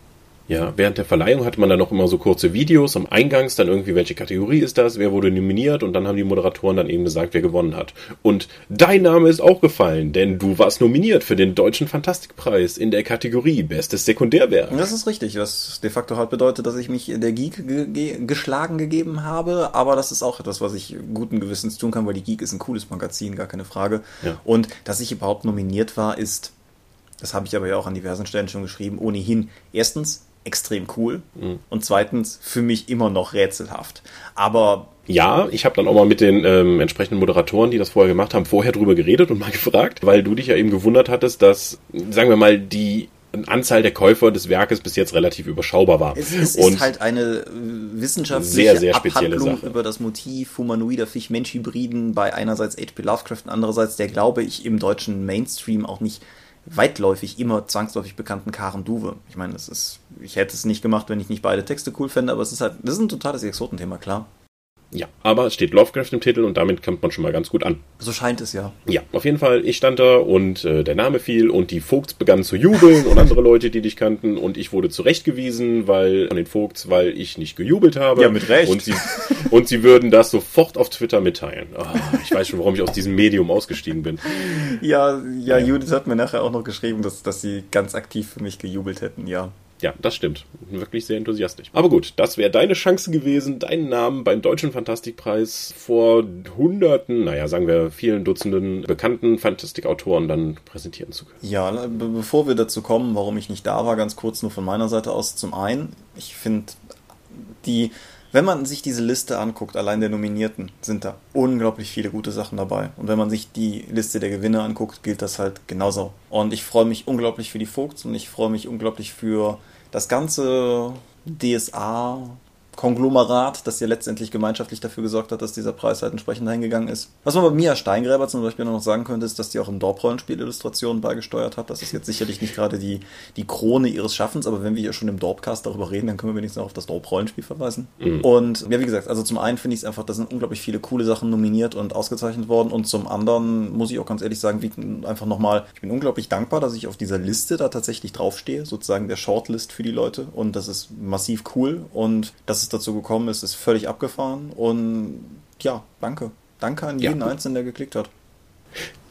Ja, während der Verleihung hatte man dann noch immer so kurze Videos am Eingangs, dann irgendwie, welche Kategorie ist das, wer wurde nominiert und dann haben die Moderatoren dann eben gesagt, wer gewonnen hat. Und dein Name ist auch gefallen, denn du warst nominiert für den Deutschen Fantastikpreis in der Kategorie Bestes Sekundärwerk.
Das ist richtig, was de facto halt bedeutet, dass ich mich in der Geek ge ge geschlagen gegeben habe, aber das ist auch etwas, was ich guten Gewissens tun kann, weil die Geek ist ein cooles Magazin, gar keine Frage.
Ja.
Und dass ich überhaupt nominiert war, ist, das habe ich aber ja auch an diversen Stellen schon geschrieben, ohnehin erstens extrem cool mhm. und zweitens für mich immer noch rätselhaft. Aber
ja, ich habe dann auch mal mit den ähm, entsprechenden Moderatoren, die das vorher gemacht haben, vorher drüber geredet und mal (laughs) gefragt, weil du dich ja eben gewundert hattest, dass, sagen wir mal, die Anzahl der Käufer des Werkes bis jetzt relativ überschaubar war.
Es, es ist halt eine äh, wissenschaftliche
sehr, sehr spezielle
Abhandlung
Sache.
über das Motiv humanoider Fisch-Mensch-Hybriden bei einerseits H.P. Lovecraft und andererseits der, glaube ich, im deutschen Mainstream auch nicht weitläufig immer zwangsläufig bekannten Karen Duwe. Ich meine, das ist, ich hätte es nicht gemacht, wenn ich nicht beide Texte cool fände, aber es ist halt, das ist ein totales Exotenthema, klar.
Ja, aber es steht Lovecraft im Titel und damit kommt man schon mal ganz gut an.
So scheint es ja.
Ja, auf jeden Fall, ich stand da und äh, der Name fiel und die Vogts begannen zu jubeln und andere Leute, die dich kannten und ich wurde zurechtgewiesen, weil von den Vogts, weil ich nicht gejubelt habe.
Ja, mit Recht.
Und sie, und sie würden das sofort auf Twitter mitteilen. Oh, ich weiß schon, warum ich aus diesem Medium ausgestiegen bin.
Ja, ja, ja, Judith hat mir nachher auch noch geschrieben, dass, dass sie ganz aktiv für mich gejubelt hätten, ja.
Ja, das stimmt. Wirklich sehr enthusiastisch. Aber gut, das wäre deine Chance gewesen, deinen Namen beim Deutschen Fantastikpreis vor hunderten, naja, sagen wir vielen Dutzenden bekannten Fantastikautoren dann präsentieren zu können.
Ja, be bevor wir dazu kommen, warum ich nicht da war, ganz kurz nur von meiner Seite aus. Zum einen, ich finde die wenn man sich diese Liste anguckt, allein der Nominierten, sind da unglaublich viele gute Sachen dabei. Und wenn man sich die Liste der Gewinner anguckt, gilt das halt genauso. Und ich freue mich unglaublich für die Vogts und ich freue mich unglaublich für das ganze DSA Konglomerat, das ja letztendlich gemeinschaftlich dafür gesorgt hat, dass dieser Preis halt entsprechend eingegangen ist. Was man bei Mia Steingräber zum Beispiel noch sagen könnte, ist, dass die auch im Dorp-Rollenspiel-Illustrationen beigesteuert hat. Das ist jetzt sicherlich nicht gerade die, die Krone ihres Schaffens, aber wenn wir hier schon im Dorpcast darüber reden, dann können wir wenigstens auch auf das Dorp-Rollenspiel verweisen. Mhm. Und ja, wie gesagt, also zum einen finde ich es einfach, da sind unglaublich viele coole Sachen nominiert und ausgezeichnet worden und zum anderen muss ich auch ganz ehrlich sagen, wie, einfach nochmal, ich bin unglaublich dankbar, dass ich auf dieser Liste da tatsächlich draufstehe, sozusagen der Shortlist für die Leute und das ist massiv cool und das es dazu gekommen ist, ist völlig abgefahren. Und ja, danke. Danke an jeden ja. Einzelnen, der geklickt hat.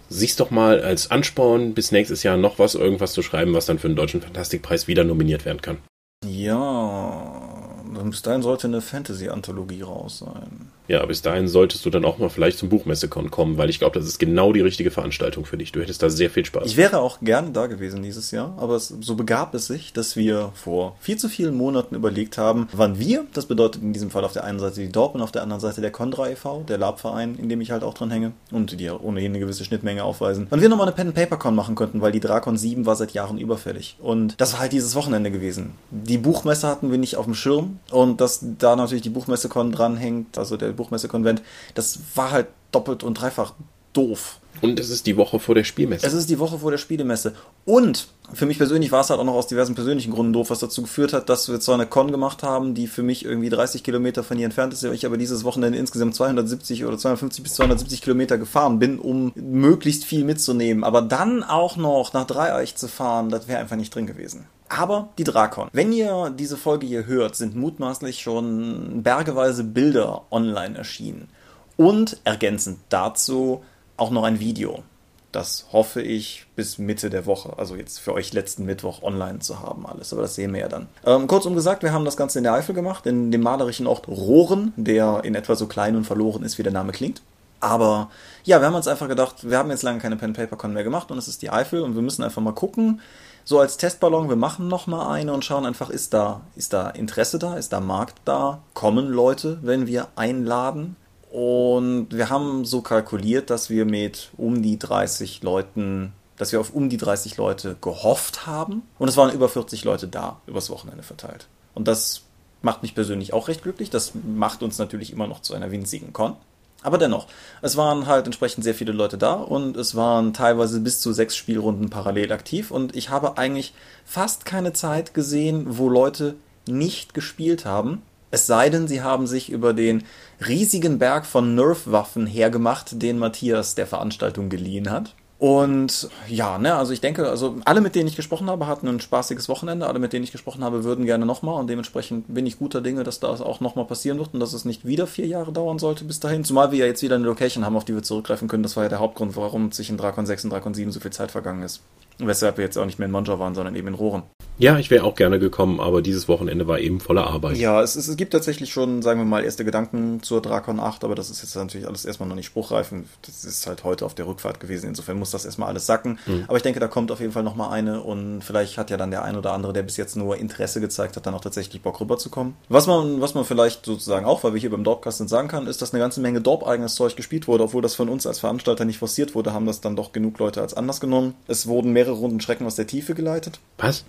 Siehst doch mal als Ansporn, bis nächstes Jahr noch was, irgendwas zu schreiben, was dann für den Deutschen Fantastikpreis wieder nominiert werden kann.
Ja, bis dahin sollte eine Fantasy-Anthologie raus sein.
Ja, bis dahin solltest du dann auch mal vielleicht zum Buchmessekon kommen, weil ich glaube, das ist genau die richtige Veranstaltung für dich. Du hättest da sehr viel Spaß.
Ich wäre auch gerne da gewesen dieses Jahr, aber es, so begab es sich, dass wir vor viel zu vielen Monaten überlegt haben, wann wir, das bedeutet in diesem Fall auf der einen Seite die Dorp und auf der anderen Seite der Condra e.V., der Lab-Verein, in dem ich halt auch dran hänge und die ja ohnehin eine gewisse Schnittmenge aufweisen, wann wir nochmal eine Pen-Paper-Con machen könnten, weil die Drakon 7 war seit Jahren überfällig. Und das war halt dieses Wochenende gewesen. Die Buchmesse hatten wir nicht auf dem Schirm und dass da natürlich die Buchmesse-Con dranhängt, also der Buchmesse-Konvent, das war halt doppelt und dreifach doof.
Und es ist die Woche vor der Spielmesse.
Es ist die Woche vor der Spielemesse. Und für mich persönlich war es halt auch noch aus diversen persönlichen Gründen doof, was dazu geführt hat, dass wir zwar eine Con gemacht haben, die für mich irgendwie 30 Kilometer von hier entfernt ist, ich aber dieses Wochenende insgesamt 270 oder 250 bis 270 Kilometer gefahren bin, um möglichst viel mitzunehmen. Aber dann auch noch nach Dreieich zu fahren, das wäre einfach nicht drin gewesen. Aber die Drakon. Wenn ihr diese Folge hier hört, sind mutmaßlich schon bergeweise Bilder online erschienen. Und ergänzend dazu auch noch ein Video. Das hoffe ich bis Mitte der Woche, also jetzt für euch letzten Mittwoch online zu haben alles, aber das sehen wir ja dann. Ähm, kurzum gesagt, wir haben das Ganze in der Eifel gemacht, in dem malerischen Ort Rohren, der in etwa so klein und verloren ist, wie der Name klingt. Aber ja, wir haben uns einfach gedacht, wir haben jetzt lange keine Pen-Paper-Con mehr gemacht und es ist die Eifel und wir müssen einfach mal gucken, so als Testballon, wir machen noch mal eine und schauen einfach, ist da, ist da Interesse da, ist da Markt da, kommen Leute, wenn wir einladen. Und wir haben so kalkuliert, dass wir mit um die 30 Leuten, dass wir auf um die 30 Leute gehofft haben. Und es waren über 40 Leute da, übers Wochenende verteilt. Und das macht mich persönlich auch recht glücklich. Das macht uns natürlich immer noch zu einer winzigen Con. Aber dennoch, es waren halt entsprechend sehr viele Leute da und es waren teilweise bis zu sechs Spielrunden parallel aktiv und ich habe eigentlich fast keine Zeit gesehen, wo Leute nicht gespielt haben. Es sei denn, sie haben sich über den riesigen Berg von Nerf-Waffen hergemacht, den Matthias der Veranstaltung geliehen hat. Und ja, ne, also ich denke, also alle, mit denen ich gesprochen habe, hatten ein spaßiges Wochenende. Alle, mit denen ich gesprochen habe, würden gerne nochmal. Und dementsprechend bin ich guter Dinge, dass das auch nochmal passieren wird und dass es nicht wieder vier Jahre dauern sollte bis dahin. Zumal wir ja jetzt wieder eine Location haben, auf die wir zurückgreifen können. Das war ja der Hauptgrund, warum sich in Drakon 6 und Drakon 7 so viel Zeit vergangen ist. Weshalb wir jetzt auch nicht mehr in Monja waren, sondern eben in Rohren.
Ja, ich wäre auch gerne gekommen, aber dieses Wochenende war eben voller Arbeit.
Ja, es, es, gibt tatsächlich schon, sagen wir mal, erste Gedanken zur Drakon 8, aber das ist jetzt natürlich alles erstmal noch nicht spruchreif. Das ist halt heute auf der Rückfahrt gewesen. Insofern muss das erstmal alles sacken. Mhm. Aber ich denke, da kommt auf jeden Fall nochmal eine und vielleicht hat ja dann der ein oder andere, der bis jetzt nur Interesse gezeigt hat, dann auch tatsächlich Bock rüberzukommen. Was man, was man vielleicht sozusagen auch, weil wir hier beim Dorpcast sind, sagen kann, ist, dass eine ganze Menge Dorp-eigenes Zeug gespielt wurde, obwohl das von uns als Veranstalter nicht forciert wurde, haben das dann doch genug Leute als Anlass genommen. Es wurden mehrere Runden Schrecken aus der Tiefe geleitet.
Was?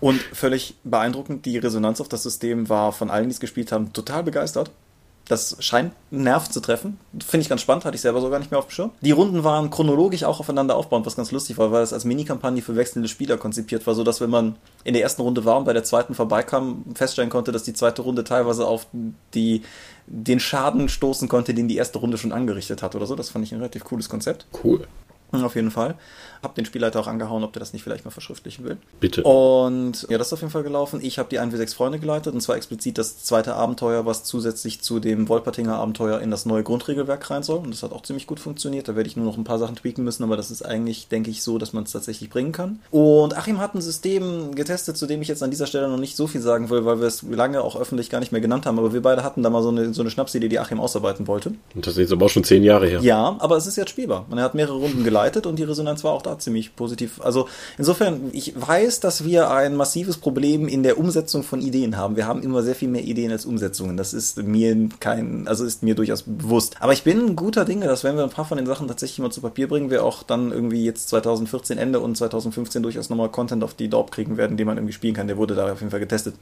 Und völlig beeindruckend, die Resonanz auf das System war von allen, die es gespielt haben, total begeistert. Das scheint einen Nerv zu treffen. Finde ich ganz spannend, hatte ich selber so gar nicht mehr auf dem Schirm. Die Runden waren chronologisch auch aufeinander aufbauend, was ganz lustig war, weil es als Minikampagne für wechselnde Spieler konzipiert war, sodass wenn man in der ersten Runde war und bei der zweiten vorbeikam, feststellen konnte, dass die zweite Runde teilweise auf die, den Schaden stoßen konnte, den die erste Runde schon angerichtet hat oder so. Das fand ich ein relativ cooles Konzept.
Cool.
Auf jeden Fall. Hab den Spielleiter auch angehauen, ob der das nicht vielleicht mal verschriftlichen will.
Bitte.
Und ja, das ist auf jeden Fall gelaufen. Ich habe die 1 wie 6 Freunde geleitet und zwar explizit das zweite Abenteuer, was zusätzlich zu dem Wolpertinger Abenteuer in das neue Grundregelwerk rein soll. Und das hat auch ziemlich gut funktioniert. Da werde ich nur noch ein paar Sachen tweaken müssen, aber das ist eigentlich, denke ich, so, dass man es tatsächlich bringen kann. Und Achim hat ein System getestet, zu dem ich jetzt an dieser Stelle noch nicht so viel sagen will, weil wir es lange auch öffentlich gar nicht mehr genannt haben. Aber wir beide hatten da mal so eine, so eine Schnapsidee, die Achim ausarbeiten wollte.
Und das ist jetzt aber auch schon zehn Jahre her.
Ja, aber es ist jetzt spielbar. Und er hat mehrere Runden geleitet und die Resonanz war auch da ziemlich positiv. Also insofern, ich weiß, dass wir ein massives Problem in der Umsetzung von Ideen haben. Wir haben immer sehr viel mehr Ideen als Umsetzungen. Das ist mir kein, also ist mir durchaus bewusst. Aber ich bin guter Dinge, dass wenn wir ein paar von den Sachen tatsächlich mal zu Papier bringen, wir auch dann irgendwie jetzt 2014 Ende und 2015 durchaus nochmal Content auf die Dorp kriegen werden, den man irgendwie spielen kann. Der wurde da auf jeden Fall getestet.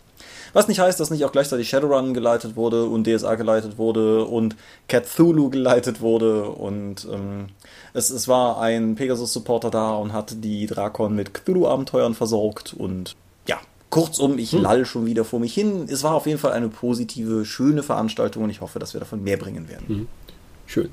Was nicht heißt, dass nicht auch gleichzeitig Shadowrun geleitet wurde und DSA geleitet wurde und Cthulhu geleitet wurde und ähm, es, es war ein Pegasus-Supporter da und hat die Drakon mit Cthulhu-Abenteuern versorgt und ja, kurzum, ich hm. lall schon wieder vor mich hin. Es war auf jeden Fall eine positive, schöne Veranstaltung und ich hoffe, dass wir davon mehr bringen werden. Hm.
Schön.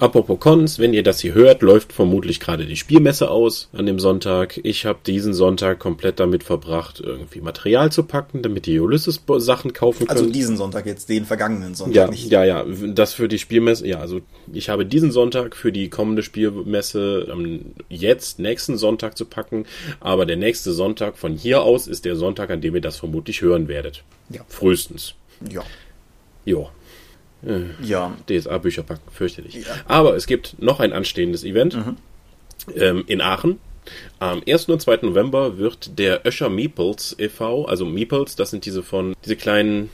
Apropos Cons, wenn ihr das hier hört, läuft vermutlich gerade die Spielmesse aus an dem Sonntag. Ich habe diesen Sonntag komplett damit verbracht, irgendwie Material zu packen, damit die Ulysses-Sachen kaufen
können. Also diesen Sonntag jetzt, den vergangenen Sonntag
ja, nicht. Ja, ja, das für die Spielmesse, ja, also ich habe diesen Sonntag für die kommende Spielmesse ähm, jetzt, nächsten Sonntag zu packen, aber der nächste Sonntag von hier aus ist der Sonntag, an dem ihr das vermutlich hören werdet.
Ja.
Frühestens.
Ja.
Jo.
Äh, ja.
DSA-Bücher packen, fürchterlich. Ja. Aber es gibt noch ein anstehendes Event mhm. ähm, in Aachen. Am 1. und 2. November wird der Öscher Meeples e.V., also Meeples, das sind diese von, diese kleinen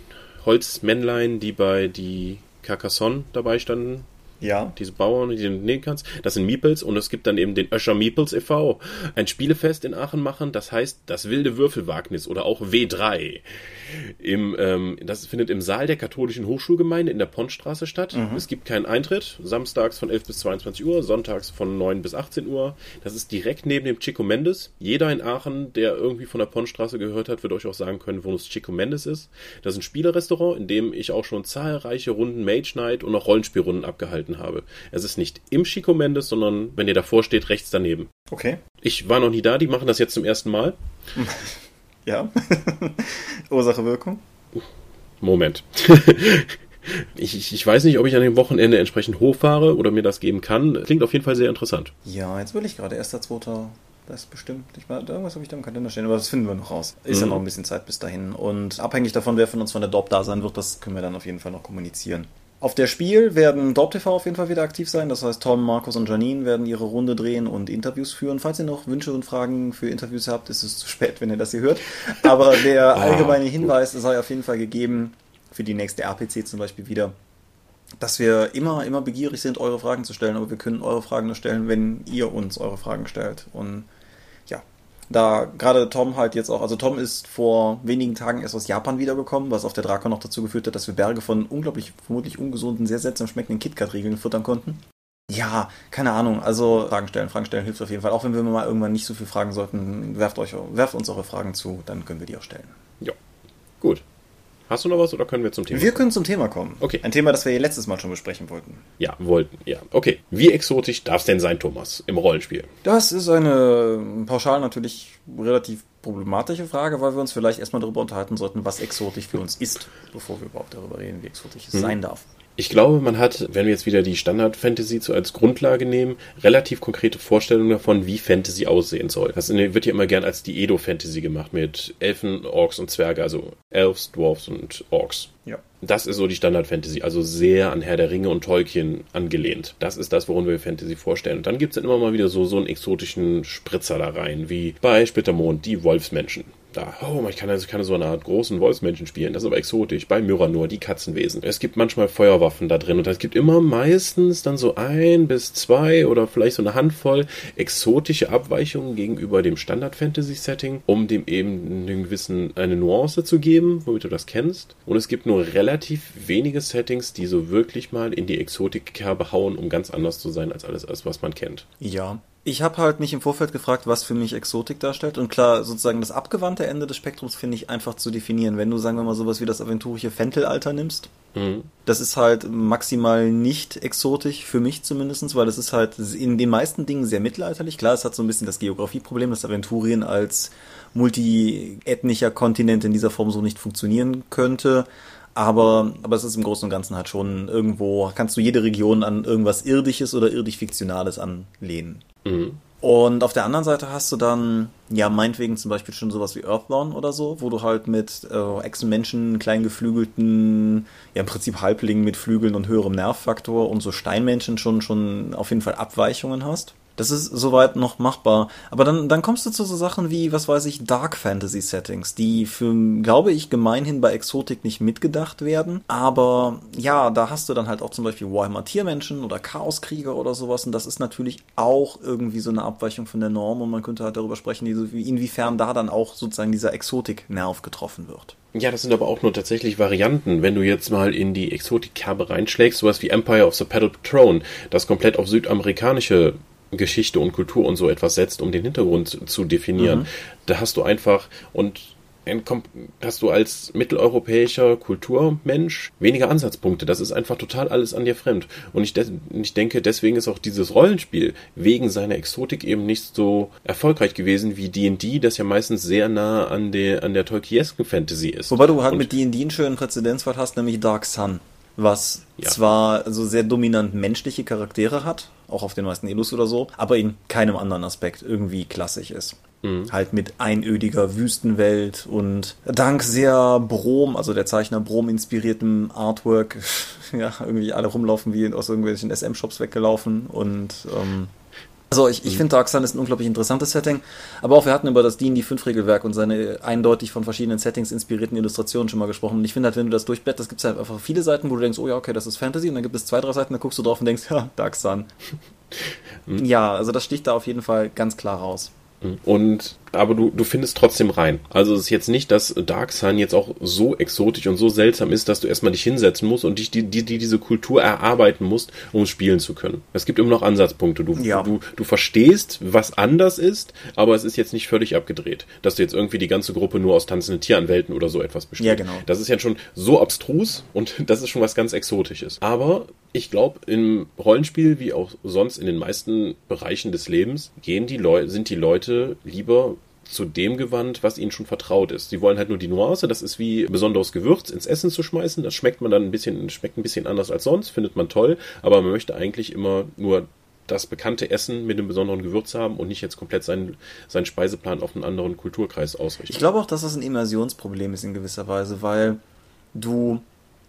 Holzmännlein, die bei die Carcassonne dabei standen,
ja.
Diese Bauern, die du nehmen kannst. Das sind Meeples und es gibt dann eben den Öscher Meeples e.V. Ein Spielefest in Aachen machen, das heißt das wilde Würfelwagnis oder auch W3. Im, ähm, das findet im Saal der katholischen Hochschulgemeinde in der Pontstraße statt. Mhm. Es gibt keinen Eintritt. Samstags von 11 bis 22 Uhr, sonntags von 9 bis 18 Uhr. Das ist direkt neben dem Chico Mendes. Jeder in Aachen, der irgendwie von der Pontstraße gehört hat, wird euch auch sagen können, wo es Chico Mendes ist. Das ist ein Spielerrestaurant, in dem ich auch schon zahlreiche Runden Mage Night und auch Rollenspielrunden abgehalten habe. Es ist nicht im Chico Mendes, sondern wenn ihr davor steht, rechts daneben.
Okay.
Ich war noch nie da, die machen das jetzt zum ersten Mal. (laughs)
Ja. (laughs) Ursache Wirkung.
Moment. (laughs) ich, ich, ich, weiß nicht, ob ich an dem Wochenende entsprechend hochfahre oder mir das geben kann. Klingt auf jeden Fall sehr interessant.
Ja, jetzt will ich gerade. Erster, zweiter. Das bestimmt. Ich meine, irgendwas habe ich da im Kalender stehen, aber das finden wir noch raus. Ist mhm. ja noch ein bisschen Zeit bis dahin. Und abhängig davon, wer von uns von der DOP da sein wird, das können wir dann auf jeden Fall noch kommunizieren. Auf der Spiel werden DorpTV auf jeden Fall wieder aktiv sein. Das heißt, Tom, Markus und Janine werden ihre Runde drehen und Interviews führen. Falls ihr noch Wünsche und Fragen für Interviews habt, ist es zu spät, wenn ihr das hier hört. Aber der ah, allgemeine Hinweis sei auf jeden Fall gegeben, für die nächste RPC zum Beispiel wieder, dass wir immer, immer begierig sind, eure Fragen zu stellen. Aber wir können eure Fragen nur stellen, wenn ihr uns eure Fragen stellt. Und da gerade Tom halt jetzt auch, also Tom ist vor wenigen Tagen erst aus Japan wiedergekommen, was auf der Drakon noch dazu geführt hat, dass wir Berge von unglaublich, vermutlich ungesunden, sehr seltsam schmeckenden KitKat-Regeln füttern konnten. Ja, keine Ahnung. Also Fragen stellen, Fragen stellen hilft auf jeden Fall. Auch wenn wir mal irgendwann nicht so viel fragen sollten, werft euch, werft uns eure Fragen zu, dann können wir die auch stellen.
Ja, gut. Hast du noch was oder können wir zum Thema?
Wir kommen? können zum Thema kommen.
Okay.
Ein Thema, das wir letztes Mal schon besprechen wollten.
Ja, wollten, ja. Okay. Wie exotisch darf es denn sein, Thomas, im Rollenspiel?
Das ist eine pauschal natürlich relativ problematische Frage, weil wir uns vielleicht erstmal darüber unterhalten sollten, was exotisch für uns ist, bevor wir überhaupt darüber reden, wie exotisch es hm. sein darf.
Ich glaube, man hat, wenn wir jetzt wieder die Standard-Fantasy als Grundlage nehmen, relativ konkrete Vorstellungen davon, wie Fantasy aussehen soll. Das wird ja immer gern als die Edo-Fantasy gemacht mit Elfen, Orks und Zwerge, also Elves, Dwarfs und Orks.
Ja.
Das ist so die Standard-Fantasy, also sehr an Herr der Ringe und Tolkien angelehnt. Das ist das, worum wir Fantasy vorstellen. Und dann gibt es dann immer mal wieder so, so einen exotischen Spritzer da rein, wie bei Splittermond die Wolfsmenschen da, oh, ich kann, also, ich kann so eine Art großen Wolfsmenschen spielen, das ist aber exotisch. Bei Myranor, die Katzenwesen. Es gibt manchmal Feuerwaffen da drin und es gibt immer meistens dann so ein bis zwei oder vielleicht so eine Handvoll exotische Abweichungen gegenüber dem Standard-Fantasy-Setting, um dem eben einen gewissen, eine Nuance zu geben, womit du das kennst. Und es gibt nur relativ wenige Settings, die so wirklich mal in die Exotik-Kerbe hauen, um ganz anders zu sein als alles, was man kennt.
Ja, ich habe halt mich im Vorfeld gefragt, was für mich Exotik darstellt. Und klar, sozusagen das abgewandte Ende des Spektrums finde ich einfach zu definieren. Wenn du, sagen wir mal, sowas wie das aventurische Fentelalter nimmst, Mhm. Das ist halt maximal nicht exotisch, für mich zumindestens, weil es ist halt in den meisten Dingen sehr mittelalterlich. Klar, es hat so ein bisschen das Geografieproblem, dass Aventurien als multiethnischer Kontinent in dieser Form so nicht funktionieren könnte. Aber, aber es ist im Großen und Ganzen halt schon irgendwo, kannst du jede Region an irgendwas Irdisches oder irdisch-fiktionales anlehnen. Mhm. Und auf der anderen Seite hast du dann, ja, meinetwegen zum Beispiel schon sowas wie Earthborn oder so, wo du halt mit äh, Echsenmenschen, kleingeflügelten, ja im Prinzip Halblingen mit Flügeln und höherem Nervfaktor und so Steinmenschen schon, schon auf jeden Fall Abweichungen hast. Das ist soweit noch machbar. Aber dann, dann kommst du zu so Sachen wie, was weiß ich, Dark Fantasy Settings, die für, glaube ich, gemeinhin bei Exotik nicht mitgedacht werden. Aber ja, da hast du dann halt auch zum Beispiel Warhammer Tiermenschen oder Chaoskrieger oder sowas. Und das ist natürlich auch irgendwie so eine Abweichung von der Norm. Und man könnte halt darüber sprechen, inwiefern da dann auch sozusagen dieser Exotik-Nerv getroffen wird.
Ja, das sind aber auch nur tatsächlich Varianten. Wenn du jetzt mal in die Exotik-Kerbe reinschlägst, sowas wie Empire of the Paddle Throne, das komplett auf südamerikanische Geschichte und Kultur und so etwas setzt, um den Hintergrund zu definieren. Mhm. Da hast du einfach und hast du als mitteleuropäischer Kulturmensch weniger Ansatzpunkte. Das ist einfach total alles an dir fremd. Und ich, ich denke, deswegen ist auch dieses Rollenspiel wegen seiner Exotik eben nicht so erfolgreich gewesen wie D&D, das ja meistens sehr nah an der, an der Tolkiesken Fantasy ist.
Wobei du halt Und mit D&D einen schönen Präzedenzfall hast, nämlich Dark Sun was ja. zwar so sehr dominant menschliche Charaktere hat, auch auf den meisten Elus oder so, aber in keinem anderen Aspekt irgendwie klassisch ist. Mhm. Halt mit einödiger Wüstenwelt und dank sehr Brom, also der Zeichner Brom inspiriertem Artwork, (laughs) ja, irgendwie alle rumlaufen wie aus irgendwelchen SM-Shops weggelaufen und ähm, also ich, ich mhm. finde Dark Sun ist ein unglaublich interessantes Setting, aber auch wir hatten über das D&D 5 Regelwerk und seine eindeutig von verschiedenen Settings inspirierten Illustrationen schon mal gesprochen und ich finde halt, wenn du das durchblätterst, gibt es halt einfach viele Seiten, wo du denkst, oh ja, okay, das ist Fantasy und dann gibt es zwei, drei Seiten, da guckst du drauf und denkst, ja, Dark Sun. (laughs) Mhm. ja, also das sticht da auf jeden Fall ganz klar raus.
Und aber du, du findest trotzdem rein. Also es ist jetzt nicht, dass Dark Sun jetzt auch so exotisch und so seltsam ist, dass du erstmal dich hinsetzen musst und dich die, die, die diese Kultur erarbeiten musst, um spielen zu können. Es gibt immer noch Ansatzpunkte. Du, ja. du, du verstehst, was anders ist, aber es ist jetzt nicht völlig abgedreht, dass du jetzt irgendwie die ganze Gruppe nur aus tanzenden Tieranwälten oder so etwas besteht.
Ja, genau.
Das ist ja schon so abstrus und (laughs) das ist schon was ganz Exotisches. Aber ich glaube, im Rollenspiel, wie auch sonst in den meisten Bereichen des Lebens, gehen die Leute, sind die Leute lieber zu dem gewandt, was ihnen schon vertraut ist. Sie wollen halt nur die Nuance, das ist wie besonderes Gewürz ins Essen zu schmeißen. Das schmeckt man dann ein bisschen, schmeckt ein bisschen anders als sonst, findet man toll, aber man möchte eigentlich immer nur das bekannte Essen mit einem besonderen Gewürz haben und nicht jetzt komplett seinen, seinen Speiseplan auf einen anderen Kulturkreis ausrichten.
Ich glaube auch, dass das ein Immersionsproblem ist in gewisser Weise, weil du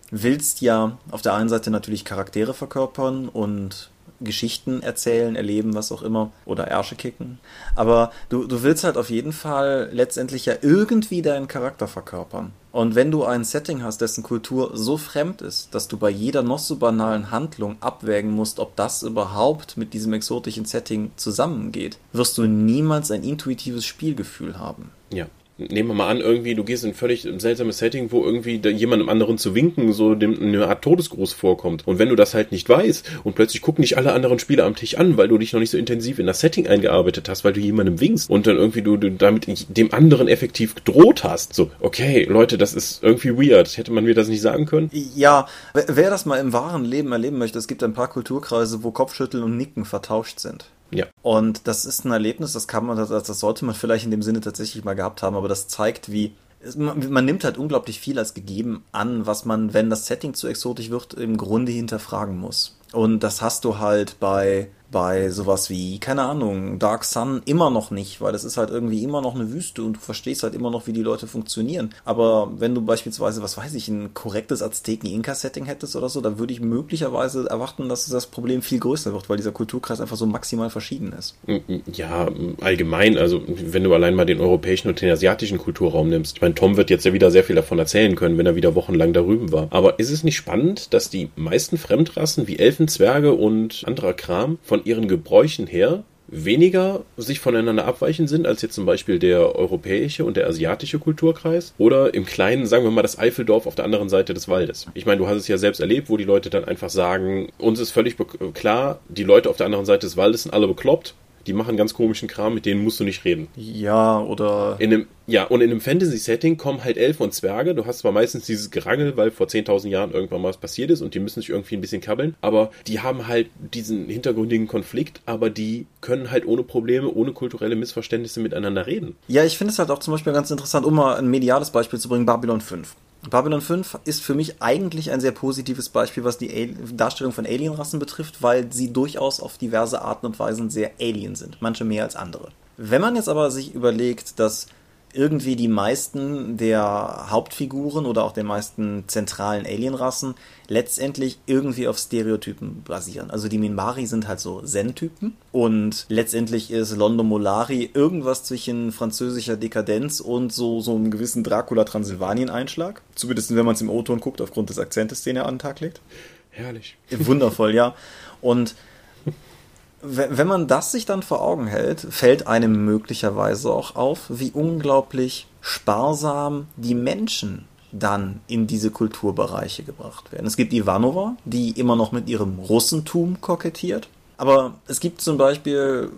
willst ja auf der einen Seite natürlich Charaktere verkörpern und Geschichten erzählen, erleben, was auch immer, oder Ärsche kicken. Aber du, du willst halt auf jeden Fall letztendlich ja irgendwie deinen Charakter verkörpern. Und wenn du ein Setting hast, dessen Kultur so fremd ist, dass du bei jeder noch so banalen Handlung abwägen musst, ob das überhaupt mit diesem exotischen Setting zusammengeht, wirst du niemals ein intuitives Spielgefühl haben.
Ja nehmen wir mal an, irgendwie, du gehst in ein völlig seltsames Setting, wo irgendwie jemandem anderen zu winken so dem, eine Art Todesgruß vorkommt. Und wenn du das halt nicht weißt und plötzlich gucken dich alle anderen Spieler am Tisch an, weil du dich noch nicht so intensiv in das Setting eingearbeitet hast, weil du jemandem winkst und dann irgendwie du, du damit dem anderen effektiv gedroht hast. So, okay, Leute, das ist irgendwie weird. Hätte man mir das nicht sagen können?
Ja, wer das mal im wahren Leben erleben möchte, es gibt ein paar Kulturkreise, wo Kopfschütteln und Nicken vertauscht sind.
Ja.
Und das ist ein Erlebnis, das kann man, das, das sollte man vielleicht in dem Sinne tatsächlich mal gehabt haben, aber das zeigt, wie man, man nimmt halt unglaublich viel als gegeben an, was man, wenn das Setting zu exotisch wird, im Grunde hinterfragen muss. Und das hast du halt bei bei sowas wie, keine Ahnung, Dark Sun immer noch nicht, weil das ist halt irgendwie immer noch eine Wüste und du verstehst halt immer noch, wie die Leute funktionieren. Aber wenn du beispielsweise, was weiß ich, ein korrektes Azteken-Inka-Setting hättest oder so, dann würde ich möglicherweise erwarten, dass das Problem viel größer wird, weil dieser Kulturkreis einfach so maximal verschieden ist.
Ja, allgemein, also wenn du allein mal den europäischen und den asiatischen Kulturraum nimmst. Ich meine, Tom wird jetzt ja wieder sehr viel davon erzählen können, wenn er wieder wochenlang darüben war. Aber ist es nicht spannend, dass die meisten Fremdrassen wie Elfen, Zwerge und anderer Kram von von ihren Gebräuchen her weniger sich voneinander abweichen sind als jetzt zum Beispiel der europäische und der asiatische Kulturkreis oder im Kleinen, sagen wir mal, das Eifeldorf auf der anderen Seite des Waldes. Ich meine, du hast es ja selbst erlebt, wo die Leute dann einfach sagen, uns ist völlig klar, die Leute auf der anderen Seite des Waldes sind alle bekloppt, Die machen ganz komischen Kram, mit denen musst du nicht reden.
Ja, oder.
In einem, ja, und in einem Fantasy-Setting kommen halt Elfen und Zwerge. Du hast zwar meistens dieses Gerangel, weil vor 10.000 Jahren irgendwann mal was passiert ist und die müssen sich irgendwie ein bisschen kabbeln, aber die haben halt diesen hintergründigen Konflikt, aber die können halt ohne Probleme, ohne kulturelle Missverständnisse miteinander reden.
Ja, ich finde es halt auch zum Beispiel ganz interessant, um mal ein mediales Beispiel zu bringen, Babylon 5. Babylon 5 ist für mich eigentlich ein sehr positives Beispiel, was die Darstellung von Alienrassen betrifft, weil sie durchaus auf diverse Arten und Weisen sehr alien sind, manche mehr als andere. Wenn man jetzt aber sich überlegt, dass irgendwie die meisten der Hauptfiguren oder auch der meisten zentralen Alienrassen letztendlich irgendwie auf Stereotypen basieren. Also die Minbari sind halt so Zen-Typen und letztendlich ist Londo Molari irgendwas zwischen französischer Dekadenz und so, so einem gewissen Dracula-Transsilvanien-Einschlag. Zumindest wenn man es im O-Ton guckt, aufgrund des Akzentes, den er an den Tag legt.
Herrlich.
Wundervoll, ja. Und wenn man das sich dann vor Augen hält, fällt einem möglicherweise auch auf, wie unglaublich sparsam die Menschen dann in diese Kulturbereiche gebracht werden. Es gibt Ivanova, die immer noch mit ihrem Russentum kokettiert, aber es gibt zum Beispiel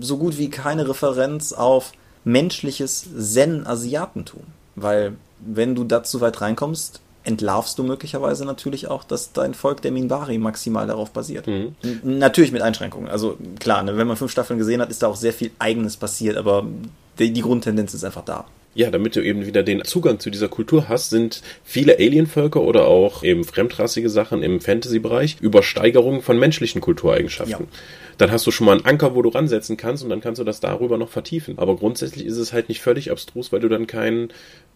so gut wie keine Referenz auf menschliches Zen-Asiatentum, weil wenn du da zu weit reinkommst, entlarvst du möglicherweise natürlich auch, dass dein Volk der Minbari maximal darauf basiert. Mhm. Natürlich mit Einschränkungen. Also klar, ne, wenn man fünf Staffeln gesehen hat, ist da auch sehr viel Eigenes passiert, aber die, die Grundtendenz ist einfach da.
Ja, damit du eben wieder den Zugang zu dieser Kultur hast, sind viele Alienvölker oder auch eben fremdrassige Sachen im Fantasy-Bereich Übersteigerungen von menschlichen Kultureigenschaften. Ja. Dann hast du schon mal einen Anker, wo du ransetzen kannst und dann kannst du das darüber noch vertiefen. Aber grundsätzlich ist es halt nicht völlig abstrus, weil du dann keinen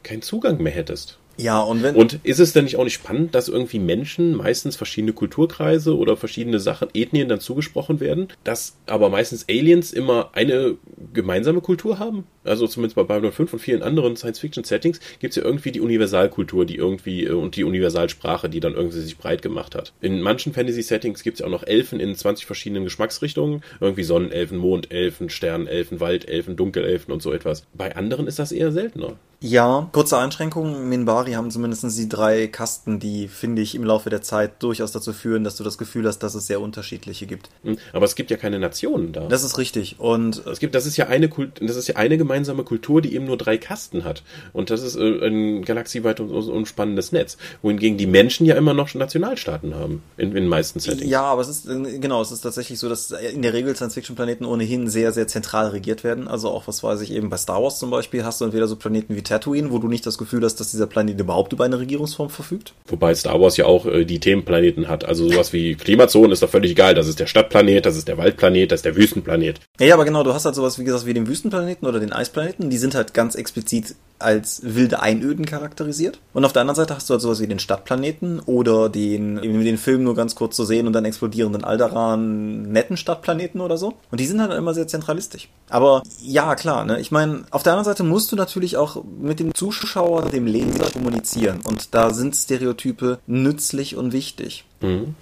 keinen Zugang mehr hättest.
Ja, und wenn.
Und ist es denn nicht auch nicht spannend, dass irgendwie Menschen, meistens verschiedene Kulturkreise oder verschiedene Sachen, Ethnien dann zugesprochen werden, dass aber meistens Aliens immer eine gemeinsame Kultur haben? Also zumindest bei Babylon 5 und vielen anderen Science-Fiction-Settings gibt es ja irgendwie die Universalkultur, die irgendwie, äh, und die Universalsprache, die dann irgendwie sich breit gemacht hat. In manchen Fantasy-Settings gibt es ja auch noch Elfen in 20 verschiedenen Geschmacksrichtungen. Irgendwie Sonnenelfen, Mondelfen, Sternenelfen, Waldelfen, Dunkelelfen und so etwas. Bei anderen ist das eher seltener.
Ja, kurze Einschränkung. Minbari haben zumindest die drei Kasten, die, finde ich, im Laufe der Zeit durchaus dazu führen, dass du das Gefühl hast, dass es sehr unterschiedliche gibt.
Hm, aber es gibt ja keine Nationen da.
Das ist richtig. Und
es gibt, das ist ja eine Kult, das ist ja eine gemeinsame Kultur, die eben nur drei Kasten hat. Und das ist äh, ein galaxieweit umspannendes Netz. Wohingegen die Menschen ja immer noch Nationalstaaten haben. In, in den meisten Settings.
Ja, aber es ist, äh, genau, es ist tatsächlich so, dass in der Regel Science-Fiction-Planeten ohnehin sehr, sehr zentral regiert werden. Also auch, was weiß ich, eben bei Star Wars zum Beispiel hast du entweder so Planeten wie Tatooine, wo du nicht das Gefühl hast, dass dieser Planet überhaupt über eine Regierungsform verfügt.
Wobei Star Wars ja auch äh, die Themenplaneten hat. Also sowas wie Klimazonen ist doch völlig egal. Das ist der Stadtplanet, das ist der Waldplanet, das ist der Wüstenplanet.
Ja, ja aber genau, du hast halt sowas wie gesagt wie den Wüstenplaneten oder den Eisplaneten. Die sind halt ganz explizit als wilde Einöden charakterisiert. Und auf der anderen Seite hast du halt sowas wie den Stadtplaneten oder den, eben den Film nur ganz kurz zu sehen und dann explodierenden Alderan netten Stadtplaneten oder so. Und die sind halt immer sehr zentralistisch. Aber ja, klar, ne? Ich meine, auf der anderen Seite musst du natürlich auch mit dem Zuschauer, dem Leser kommunizieren. Und da sind Stereotype nützlich und wichtig. Mhm.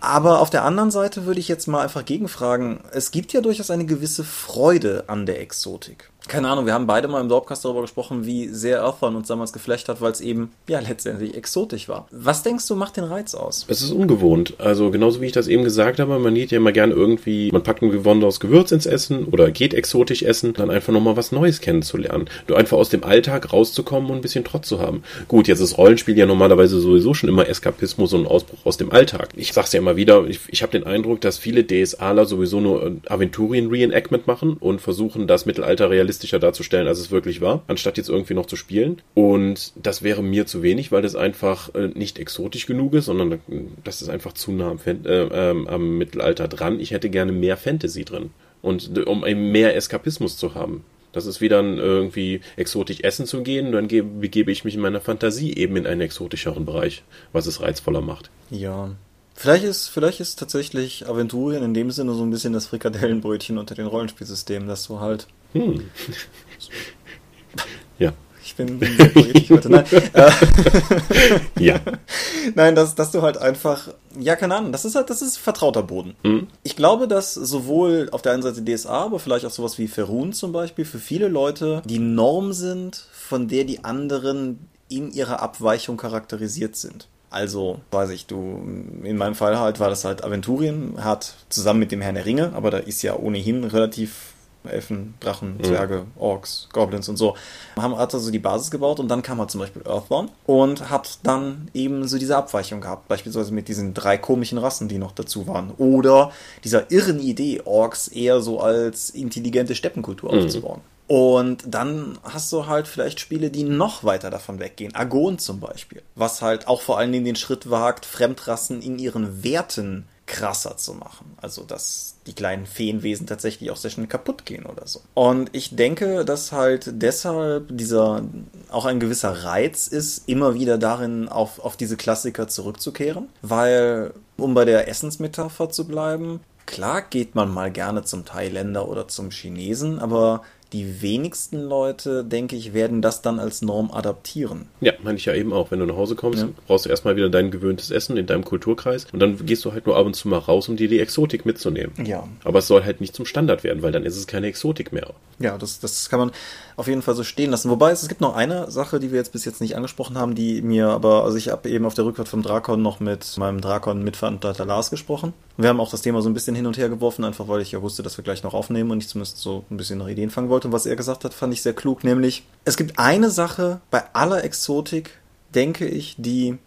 Aber auf der anderen Seite würde ich jetzt mal einfach gegenfragen, es gibt ja durchaus eine gewisse Freude an der Exotik keine Ahnung, wir haben beide mal im Dorpcast darüber gesprochen, wie sehr Earthbound uns damals geflecht hat, weil es eben, ja, letztendlich exotisch war. Was denkst du, macht den Reiz aus?
Es ist ungewohnt. Also, genauso wie ich das eben gesagt habe, man geht ja immer gerne irgendwie, man packt ein besonderes Gewürz ins Essen oder geht exotisch essen, dann einfach nochmal was Neues kennenzulernen. Du einfach aus dem Alltag rauszukommen und ein bisschen Trotz zu haben. Gut, jetzt ist Rollenspiel ja normalerweise sowieso schon immer Eskapismus und Ausbruch aus dem Alltag. Ich sag's ja immer wieder, ich, ich habe den Eindruck, dass viele DSAler sowieso nur Aventurien-Reenactment machen und versuchen, das Mittelalter realistisch realistischer darzustellen, als es wirklich war, anstatt jetzt irgendwie noch zu spielen. Und das wäre mir zu wenig, weil das einfach äh, nicht exotisch genug ist, sondern das ist einfach zu nah am, Fan äh, äh, am Mittelalter dran. Ich hätte gerne mehr Fantasy drin. Und um eben mehr Eskapismus zu haben. Das ist wie dann irgendwie exotisch essen zu gehen, dann begebe ich mich in meiner Fantasie eben in einen exotischeren Bereich, was es reizvoller macht.
Ja, Vielleicht ist, vielleicht ist tatsächlich Aventurien in dem Sinne so ein bisschen das Frikadellenbrötchen unter den Rollenspielsystemen, dass du halt. Hm.
ja.
Ich bin, bin sehr poetisch (laughs) heute. Nein. (laughs) Ja. Nein, dass, dass du halt einfach, ja, keine Ahnung, das ist halt, das ist vertrauter Boden. Mhm. Ich glaube, dass sowohl auf der einen Seite DSA, aber vielleicht auch sowas wie Ferun zum Beispiel, für viele Leute die Norm sind, von der die anderen in ihrer Abweichung charakterisiert sind. Also, weiß ich, du, in meinem Fall halt war das halt Aventurien, hat zusammen mit dem Herrn der Ringe, aber da ist ja ohnehin relativ Elfen, Drachen,
Mhm.
Zwerge, Orks, Goblins und so, haben hat also die Basis gebaut und dann kam halt zum Beispiel Earthbound und hat dann eben so diese Abweichung gehabt, beispielsweise mit diesen drei komischen Rassen, die noch dazu waren. Oder dieser irren Idee, Orks eher so als intelligente Steppenkultur
Mhm.
aufzubauen. Und dann hast du halt vielleicht Spiele, die noch weiter davon weggehen. Argon zum Beispiel. Was halt auch vor allen Dingen den Schritt wagt, Fremdrassen in ihren Werten krasser zu machen. Also, dass die kleinen Feenwesen tatsächlich auch sehr schnell kaputt gehen oder so. Und ich denke, dass halt deshalb dieser auch ein gewisser Reiz ist, immer wieder darin auf, auf diese Klassiker zurückzukehren. Weil, um bei der Essensmetapher zu bleiben, klar geht man mal gerne zum Thailänder oder zum Chinesen, aber die wenigsten Leute, denke ich, werden das dann als Norm adaptieren.
Ja, meine ich ja eben auch. Wenn du nach Hause kommst,
Ja.
brauchst du erstmal wieder dein gewöhntes Essen in deinem Kulturkreis und dann gehst du halt nur ab und zu mal raus, um dir die Exotik mitzunehmen.
Ja.
Aber es soll halt nicht zum Standard werden, weil dann ist es keine Exotik mehr.
Ja, das, das kann man auf jeden Fall so stehen lassen. Wobei es, es gibt noch eine Sache, die wir jetzt bis jetzt nicht angesprochen haben, die mir aber, also ich habe eben auf der Rückfahrt vom Drakon noch mit meinem Drakon-Mitveranstalter Lars gesprochen. Wir haben auch das Thema so ein bisschen hin und her geworfen, einfach weil ich ja wusste, dass wir gleich noch aufnehmen und ich zumindest so ein bisschen nach Ideen fangen wollte. Und was er gesagt hat, fand ich sehr klug, nämlich es gibt eine Sache bei aller Exotik, denke ich, die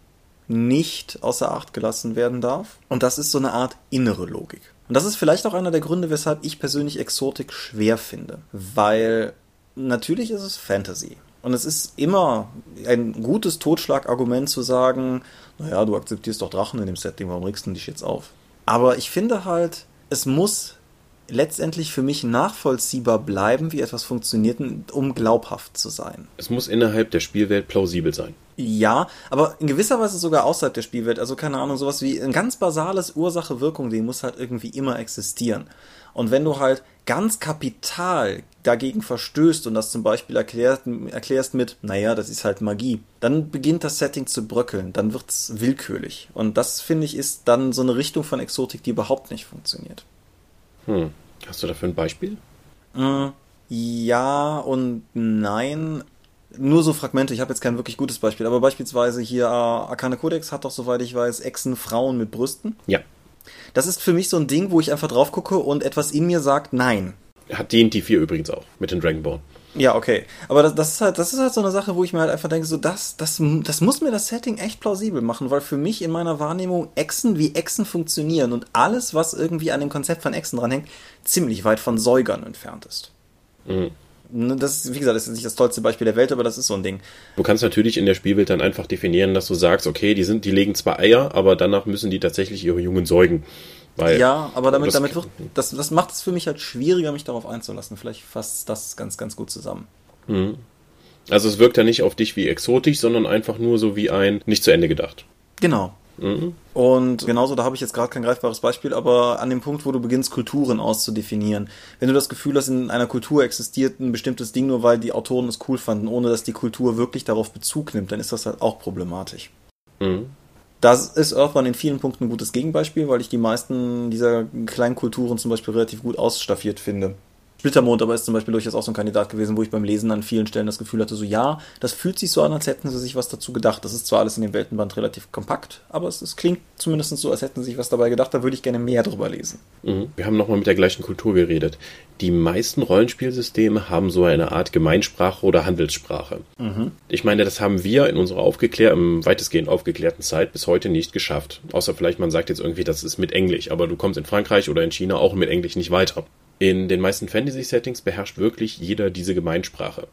nicht außer Acht gelassen werden darf. Und das ist so eine Art innere Logik. Und das ist vielleicht auch einer der Gründe, weshalb ich persönlich Exotik schwer finde. Weil natürlich ist es Fantasy. Und es ist immer ein gutes Totschlagargument zu sagen, naja, du akzeptierst doch Drachen in dem Setting, warum regst du dich jetzt auf? Aber ich finde halt, es muss letztendlich für mich nachvollziehbar bleiben, wie etwas funktioniert, um glaubhaft zu sein.
Es muss innerhalb der Spielwelt plausibel sein.
Ja, aber in gewisser Weise sogar außerhalb der Spielwelt. Also keine Ahnung, sowas wie ein ganz basales Ursache-Wirkung-Ding muss halt irgendwie immer existieren. Und wenn du halt ganz kapital dagegen verstößt und das zum Beispiel erklärt, erklärst mit, naja, das ist halt Magie, dann beginnt das Setting zu bröckeln, dann wird's willkürlich. Und das, finde ich, ist dann so eine Richtung von Exotik, die überhaupt nicht funktioniert.
Hm. Hast du dafür ein Beispiel?
Mm, Ja und nein. Nur so Fragmente, ich habe jetzt kein wirklich gutes Beispiel, aber beispielsweise hier äh, Arcane Codex hat doch, soweit ich weiß, Echsen Frauen mit Brüsten.
Ja.
Das ist für mich so ein Ding, wo ich einfach drauf gucke und etwas in mir sagt, nein.
Hat D&D 4 übrigens auch, mit den Dragonborn.
Ja, okay. Aber das, das, ist halt, das ist halt so eine Sache, wo ich mir halt einfach denke, so das, das, das muss mir das Setting echt plausibel machen, weil für mich in meiner Wahrnehmung Echsen wie Echsen funktionieren und alles, was irgendwie an dem Konzept von Echsen dranhängt, ziemlich weit von Säugern entfernt ist.
Mhm.
Ne, Das ist, wie gesagt, das ist nicht das tollste Beispiel der Welt, aber das ist so ein Ding.
Du kannst natürlich in der Spielwelt dann einfach definieren, dass du sagst, okay, die sind, die legen zwar Eier, aber danach müssen die tatsächlich ihre Jungen säugen. Weil
Ja, aber damit,
das-
damit wird, das, das macht es für mich halt schwieriger, mich darauf einzulassen. Vielleicht fasst das ganz, ganz gut zusammen.
Also es wirkt ja nicht auf dich wie exotisch, sondern einfach nur so wie ein nicht zu Ende gedacht.
Genau.
Mhm.
Und genauso, da habe ich jetzt gerade kein greifbares Beispiel, aber an dem Punkt, wo du beginnst, Kulturen auszudefinieren. Wenn du das Gefühl hast, in einer Kultur existiert ein bestimmtes Ding nur, weil die Autoren es cool fanden, ohne dass die Kultur wirklich darauf Bezug nimmt, dann ist das halt auch problematisch.
Mhm.
Das ist Earthbound in vielen Punkten ein gutes Gegenbeispiel, weil ich die meisten dieser kleinen Kulturen zum Beispiel relativ gut ausstaffiert finde. Splittermond aber ist zum Beispiel durchaus auch so ein Kandidat gewesen, wo ich beim Lesen an vielen Stellen das Gefühl hatte, so ja, das fühlt sich so an, als hätten sie sich was dazu gedacht. Das ist zwar alles in dem Weltenband relativ kompakt, aber es, es klingt zumindest so, als hätten sie sich was dabei gedacht. Da würde ich gerne mehr drüber lesen.
Mhm. Wir haben nochmal mit der gleichen Kultur geredet. Die meisten Rollenspielsysteme haben so eine Art Gemeinsprache oder Handelssprache. Ich meine, das haben wir in unserer aufgeklär im weitestgehend aufgeklärten Zeit bis heute nicht geschafft. Außer vielleicht man sagt jetzt irgendwie, das ist mit Englisch, aber du kommst in Frankreich oder in China auch mit Englisch nicht weiter. In den meisten Fantasy-Settings beherrscht wirklich jeder diese Gemeinsprache.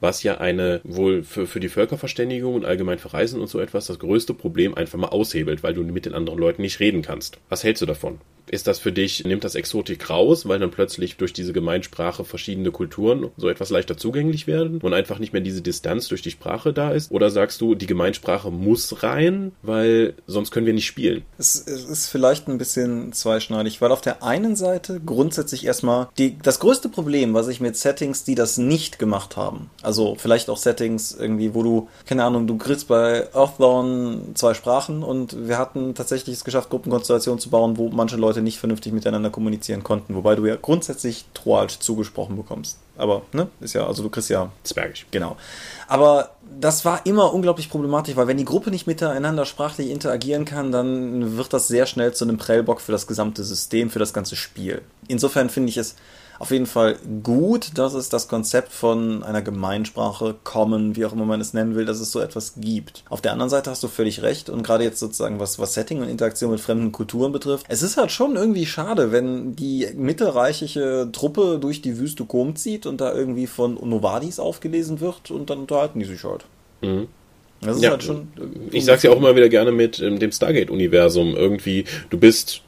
Was ja eine wohl für, für die Völkerverständigung und allgemein für Reisen und so etwas das größte Problem einfach mal aushebelt, weil du mit den anderen Leuten nicht reden kannst. Was hältst du davon? Ist das für dich, nimmt das Exotik raus, weil dann plötzlich durch diese Gemeinsprache verschiedene Kulturen so etwas leichter zugänglich werden und einfach nicht mehr diese Distanz durch die Sprache da ist? Oder sagst du, die Gemeinsprache muss rein, weil sonst können wir nicht spielen?
Es, es ist vielleicht ein bisschen zweischneidig, weil auf der einen Seite grundsätzlich erstmal die, das größte Problem, was ich mit Settings, die das nicht gemacht haben, Also vielleicht auch Settings irgendwie, wo du, keine Ahnung, du kriegst bei Earthdawn zwei Sprachen und wir hatten tatsächlich es geschafft, Gruppenkonstellationen zu bauen, wo manche Leute nicht vernünftig miteinander kommunizieren konnten, wobei du ja grundsätzlich Troalsch zugesprochen bekommst. Aber, ne, ist ja, also du kriegst ja.
Zwergisch.
Genau. Aber das war immer unglaublich problematisch, weil wenn die Gruppe nicht miteinander sprachlich interagieren kann, dann wird das sehr schnell zu einem Prellbock für das gesamte System, für das ganze Spiel. Insofern finde ich es auf jeden Fall gut, dass es das Konzept von einer Gemeinsprache, Common, wie auch immer man es nennen will, dass es so etwas gibt. Auf der anderen Seite hast du völlig recht und gerade jetzt sozusagen was, was Setting und Interaktion mit fremden Kulturen betrifft, es ist halt schon irgendwie schade, wenn die mittelreichische Truppe durch die Wüste Kom zieht und da irgendwie von Novadis aufgelesen wird und dann unterhalten die sich halt.
Mhm. Das ist ja, halt schon. Ich sag's ja auch immer wieder gerne mit ähm, dem Stargate-Universum. Irgendwie, du bist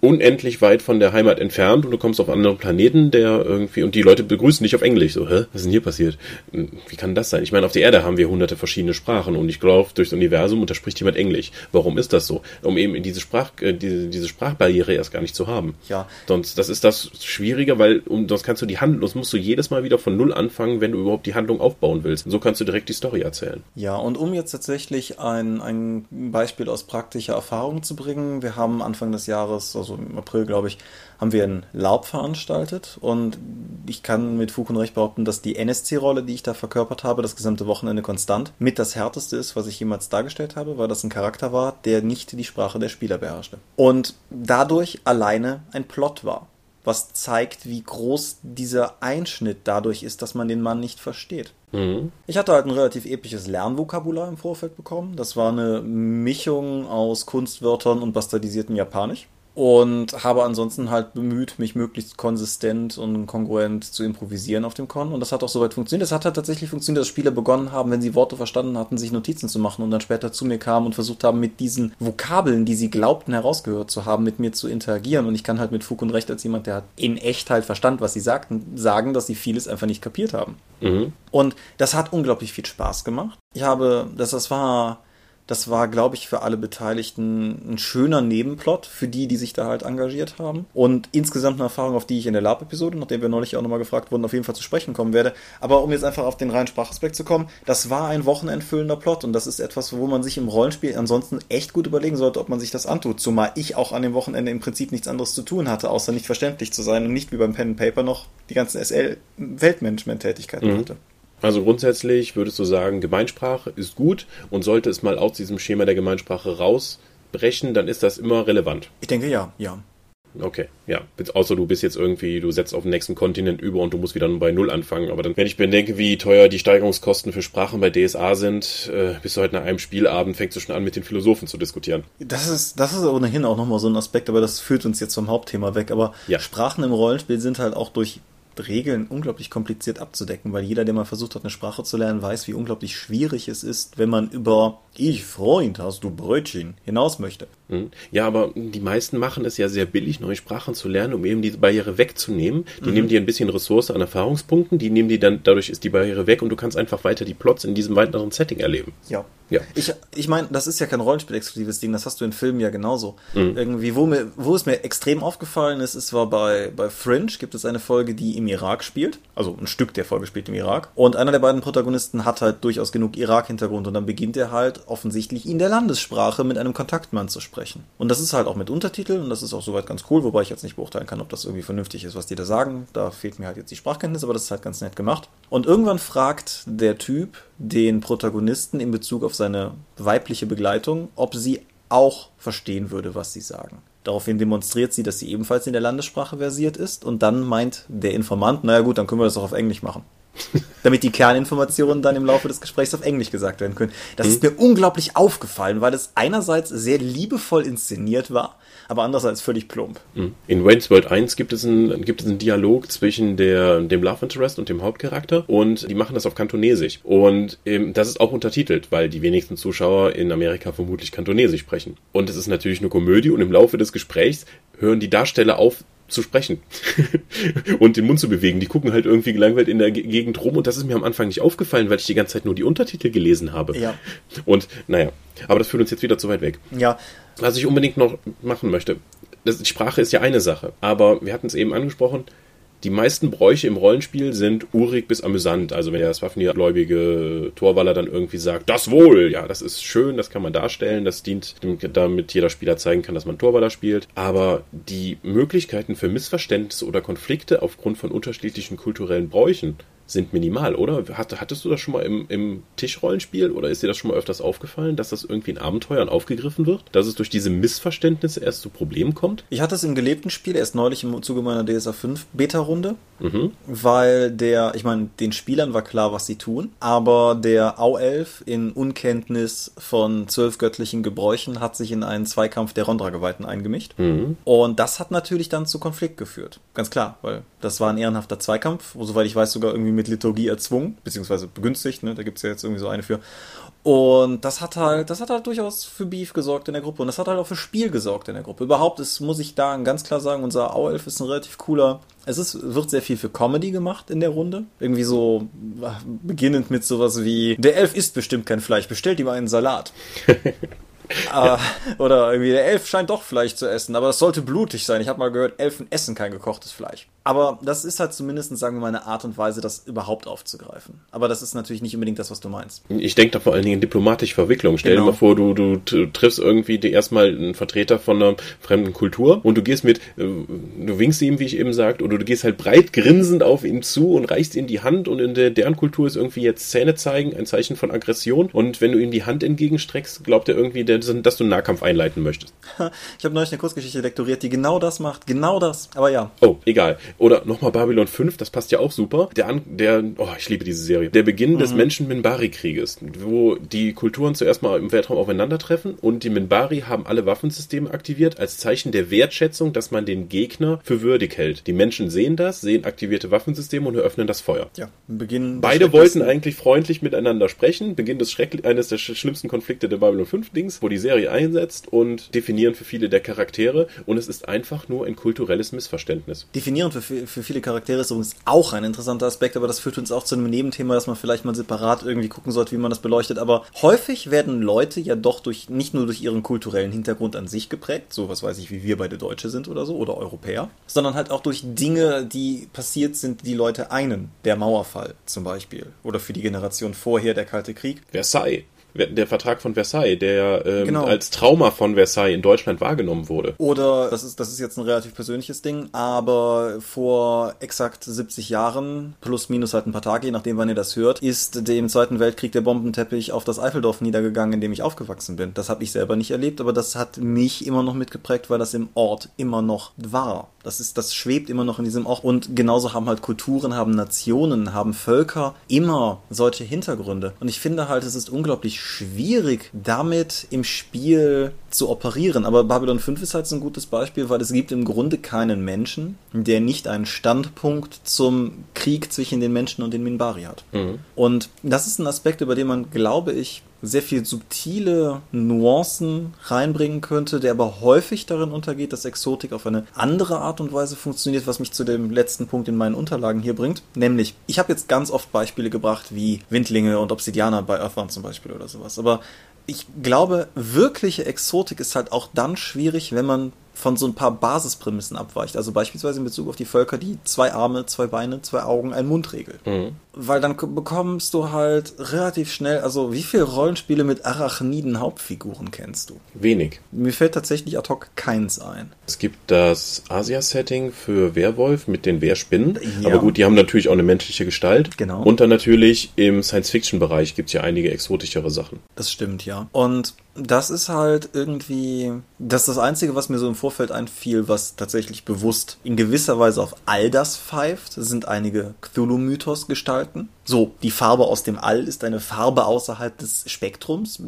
unendlich weit von der Heimat entfernt und du kommst auf andere Planeten, der irgendwie, und die Leute begrüßen dich auf Englisch. So, hä? Was ist denn hier passiert? Hm, wie kann das sein? Ich meine, auf der Erde haben wir hunderte verschiedene Sprachen und ich glaube, durchs Universum unterspricht jemand Englisch. Warum ist das so? Um eben diese Sprach, äh, diese, diese Sprachbarriere erst gar nicht zu haben.
Ja.
Sonst, das ist das Schwierige, weil, um, sonst kannst du die Handlung, sonst musst du jedes Mal wieder von Null anfangen, wenn du überhaupt die Handlung aufbauen willst. Und so kannst du direkt die Story erzählen.
Ja, und um jetzt tatsächlich ein, ein Beispiel aus praktischer Erfahrung zu bringen, wir haben Anfang des Jahres, also im April, glaube ich, haben wir ein Laub veranstaltet und ich kann mit Fug und Recht behaupten, dass die NSC-Rolle, die ich da verkörpert habe, das gesamte Wochenende konstant, mit das härteste ist, was ich jemals dargestellt habe, weil das ein Charakter war, der nicht die Sprache der Spieler beherrschte. Und dadurch alleine ein Plot war was zeigt, wie groß dieser Einschnitt dadurch ist, dass man den Mann nicht versteht. Mhm. Ich hatte halt ein relativ episches Lernvokabular im Vorfeld bekommen. Das war eine Mischung aus Kunstwörtern und bastardisiertem Japanisch und habe ansonsten halt bemüht, mich möglichst konsistent und kongruent zu improvisieren auf dem Con und das hat auch soweit funktioniert. Es hat halt tatsächlich funktioniert, dass Spieler begonnen haben, wenn sie Worte verstanden hatten, sich Notizen zu machen und dann später zu mir kamen und versucht haben, mit diesen Vokabeln, die sie glaubten herausgehört zu haben, mit mir zu interagieren und ich kann halt mit Fug und Recht als jemand, der in echt halt verstand, was sie sagten, sagen, dass sie vieles einfach nicht kapiert haben. Mhm. Und das hat unglaublich viel Spaß gemacht. Ich habe, das, das war das war, glaube ich, für alle Beteiligten ein schöner Nebenplot, für die, die sich da halt engagiert haben. Und insgesamt eine Erfahrung, auf die ich in der Lab-Episode, nachdem wir neulich auch nochmal gefragt wurden, auf jeden Fall zu sprechen kommen werde. Aber um jetzt einfach auf den reinen Sprachaspekt zu kommen, das war ein wochenendfüllender Plot und das ist etwas, wo man sich im Rollenspiel ansonsten echt gut überlegen sollte, ob man sich das antut. Zumal ich auch an dem Wochenende im Prinzip nichts anderes zu tun hatte, außer nicht verständlich zu sein und nicht wie beim Pen and Paper noch die ganzen SL-Weltmanagement-Tätigkeiten
mhm.
hatte.
Also grundsätzlich würdest du sagen, Gemeinsprache ist gut und sollte es mal aus diesem Schema der Gemeinsprache rausbrechen, dann ist das immer relevant.
Ich denke ja, ja.
Okay, ja. Außer du bist jetzt irgendwie, du setzt auf den nächsten Kontinent über und du musst wieder bei Null anfangen. Aber dann, wenn ich bedenke, wie teuer die Steigerungskosten für Sprachen bei DSA sind, äh, bist du heute nach einem Spielabend, fängst du schon an, mit den Philosophen zu diskutieren.
Das ist, das ist ohnehin auch nochmal so ein Aspekt, aber das führt uns jetzt vom Hauptthema weg. Aber ja. Sprachen im Rollenspiel sind halt auch durch Regeln unglaublich kompliziert abzudecken, weil jeder, der mal versucht hat, eine Sprache zu lernen, weiß, wie unglaublich schwierig es ist, wenn man über ich Freund, hast du Brötchen hinaus möchte.
Hm. Ja, aber die meisten machen es ja sehr billig, neue Sprachen zu lernen, um eben diese Barriere wegzunehmen. Die mhm. nehmen dir ein bisschen Ressource an Erfahrungspunkten, die nehmen die dann, dadurch ist die Barriere weg und du kannst einfach weiter die Plots in diesem weiteren Setting erleben.
Ja. Ja. Ich, ich meine, das ist ja kein Rollenspiel-exklusives Ding, das hast du in Filmen ja genauso. Mhm. Irgendwie, wo, mir, wo es mir extrem aufgefallen ist, es war bei, bei Fringe, gibt es eine Folge, die im Irak spielt. Also ein Stück der Folge spielt im Irak. Und einer der beiden Protagonisten hat halt durchaus genug Irak-Hintergrund und dann beginnt er halt offensichtlich in der Landessprache mit einem Kontaktmann zu sprechen. Und das ist halt auch mit Untertiteln und das ist auch soweit ganz cool, wobei ich jetzt nicht beurteilen kann, ob das irgendwie vernünftig ist, was die da sagen. Da fehlt mir halt jetzt die Sprachkenntnis, aber das ist halt ganz nett gemacht. Und irgendwann fragt der Typ den Protagonisten in Bezug auf seine weibliche Begleitung, ob sie auch verstehen würde, was sie sagen. Daraufhin demonstriert sie, dass sie ebenfalls in der Landessprache versiert ist und dann meint der Informant, naja gut, dann können wir das auch auf Englisch machen. Damit die Kerninformationen dann im Laufe des Gesprächs auf Englisch gesagt werden können. Das mhm. ist mir unglaublich aufgefallen, weil es einerseits sehr liebevoll inszeniert war, aber andererseits völlig plump.
Mhm. In Wayne's World 1 gibt es einen, gibt es einen Dialog zwischen der, dem Love Interest und dem Hauptcharakter und die machen das auf Kantonesisch. Und ähm, das ist auch untertitelt, weil die wenigsten Zuschauer in Amerika vermutlich Kantonesisch sprechen. Und es ist natürlich eine Komödie und im Laufe des Gesprächs hören die Darsteller auf, zu sprechen (laughs) und den Mund zu bewegen. Die gucken halt irgendwie gelangweilt in der Gegend rum und das ist mir am Anfang nicht aufgefallen, weil ich die ganze Zeit nur die Untertitel gelesen habe.
Ja.
Und naja, aber das führt uns jetzt wieder zu weit weg.
Ja.
Was ich unbedingt noch machen möchte, das, die Sprache ist ja eine Sache, aber wir hatten es eben angesprochen, die meisten Bräuche im Rollenspiel sind urig bis amüsant. Also wenn der Swafnir-gläubige Torwaller dann irgendwie sagt, das wohl, ja, das ist schön, das kann man darstellen, das dient, damit jeder Spieler zeigen kann, dass man Torwaller spielt. Aber die Möglichkeiten für Missverständnisse oder Konflikte aufgrund von unterschiedlichen kulturellen Bräuchen sind minimal, oder? hattest du das schon mal im, im Tischrollenspiel oder ist dir das schon mal öfters aufgefallen, dass das irgendwie in Abenteuern aufgegriffen wird? Dass es durch diese Missverständnisse erst zu Problemen kommt?
Ich hatte es im gelebten Spiel erst neulich im Zuge meiner DSA 5 Beta-Runde, mhm. weil der, ich meine, den Spielern war klar, was sie tun, aber der Auelf in Unkenntnis von zwölf göttlichen Gebräuchen hat sich in einen Zweikampf der Rondra-Geweihten eingemischt. Mhm. Und das hat natürlich dann zu Konflikt geführt. Ganz klar, weil das war ein ehrenhafter Zweikampf, soweit ich weiß, sogar irgendwie mit Liturgie erzwungen, beziehungsweise begünstigt, ne? da gibt es ja jetzt irgendwie so eine für. Und das hat halt, das hat halt durchaus für Beef gesorgt in der Gruppe und das hat halt auch für Spiel gesorgt in der Gruppe. Überhaupt ist, muss ich da ganz klar sagen, unser Auelf ist ein relativ cooler. Es ist, wird sehr viel für Comedy gemacht in der Runde. Irgendwie so, beginnend mit sowas wie, der Elf isst bestimmt kein Fleisch, bestellt ihm einen Salat. (laughs) äh, oder irgendwie, der Elf scheint doch Fleisch zu essen, aber das sollte blutig sein. Ich habe mal gehört, Elfen essen kein gekochtes Fleisch. Aber das ist halt zumindest, sagen wir mal, eine Art und Weise, das überhaupt aufzugreifen. Aber das ist natürlich nicht unbedingt das, was du meinst.
Ich denke da vor allen Dingen in diplomatische Verwicklung. Stell genau. dir mal vor, du, du, du triffst irgendwie die erstmal einen Vertreter von einer fremden Kultur und du gehst mit, äh, du winkst ihm, wie ich eben sagte, oder du gehst halt breit grinsend auf ihn zu und reichst ihm die Hand und in der, deren Kultur ist irgendwie jetzt Zähne zeigen, ein Zeichen von Aggression. Und wenn du ihm die Hand entgegenstreckst, glaubt er irgendwie, dass du einen Nahkampf einleiten möchtest. (laughs)
Ich habe neulich eine Kurzgeschichte lektoriert, die genau das macht. Genau das. Aber ja.
Oh, egal. Oder nochmal Babylon 5, das passt ja auch super. Der, An der oh, ich liebe diese Serie. Der Beginn mhm. des Menschen-Minbari-Krieges, wo die Kulturen zuerst mal im Weltraum aufeinandertreffen und die Minbari haben alle Waffensysteme aktiviert als Zeichen der Wertschätzung, dass man den Gegner für würdig hält. Die Menschen sehen das, sehen aktivierte Waffensysteme und eröffnen das Feuer.
Ja, Beginn.
Beide wollten eigentlich freundlich miteinander sprechen. Beginn des Schreck eines der schlimmsten Konflikte der Babylon 5 Dings, wo die Serie einsetzt und definieren für viele der Charaktere und es ist einfach nur ein kulturelles Missverständnis.
Definieren für, für viele Charaktere ist übrigens auch ein interessanter Aspekt, aber das führt uns auch zu einem Nebenthema, dass man vielleicht mal separat irgendwie gucken sollte, wie man das beleuchtet. Aber häufig werden Leute ja doch durch, nicht nur durch ihren kulturellen Hintergrund an sich geprägt, so was weiß ich, wie wir beide Deutsche sind oder so, oder Europäer, sondern halt auch durch Dinge, die passiert sind, die Leute einen. Der Mauerfall zum Beispiel. Oder für die Generation vorher der Kalte Krieg.
Versailles der Vertrag von Versailles, der ähm, genau. als Trauma von Versailles in Deutschland wahrgenommen wurde.
Oder, das ist, das ist jetzt ein relativ persönliches Ding, aber vor exakt 70 Jahren, plus minus halt ein paar Tage, je nachdem wann ihr das hört, ist dem Zweiten Weltkrieg der Bombenteppich auf das Eifeldorf niedergegangen, in dem ich aufgewachsen bin. Das habe ich selber nicht erlebt, aber das hat mich immer noch mitgeprägt, weil das im Ort immer noch war. Das ist, das schwebt immer noch in diesem Ort. Und genauso haben halt Kulturen, haben Nationen, haben Völker immer solche Hintergründe. Und ich finde halt, es ist unglaublich schwierig, damit im Spiel zu operieren. Aber Babylon 5 ist halt so ein gutes Beispiel, weil es gibt im Grunde keinen Menschen, der nicht einen Standpunkt zum Krieg zwischen den Menschen und den Minbari hat. Mhm. Und das ist ein Aspekt, über den man, glaube ich, sehr viel subtile Nuancen reinbringen könnte, der aber häufig darin untergeht, dass Exotik auf eine andere Art und Weise funktioniert, was mich zu dem letzten Punkt in meinen Unterlagen hier bringt. Nämlich, ich habe jetzt ganz oft Beispiele gebracht, wie Windlinge und Obsidianer bei Earthbound zum Beispiel oder sowas. Aber ich glaube, wirkliche Exotik ist halt auch dann schwierig, wenn man von so ein paar Basisprämissen abweicht. Also beispielsweise in Bezug auf die Völker, die zwei Arme, zwei Beine, zwei Augen, einen Mund regeln. Mhm. Weil dann bekommst du halt relativ schnell, also wie viele Rollenspiele mit arachniden Hauptfiguren kennst du?
Wenig.
Mir fällt tatsächlich ad hoc keins ein.
Es gibt das Asia-Setting für Werwolf mit den Wehrspinnen. Ja. Aber gut, die haben natürlich auch eine menschliche Gestalt.
Genau.
Und dann natürlich im Science-Fiction-Bereich gibt es ja einige exotischere Sachen.
Das stimmt, ja. Und das ist halt irgendwie, das ist das Einzige, was mir so im Vorfeld einfiel, was tatsächlich bewusst in gewisser Weise auf all das pfeift, sind einige Cthulhu-Mythos-Gestalten. So, die Farbe aus dem All ist eine Farbe außerhalb des Spektrums.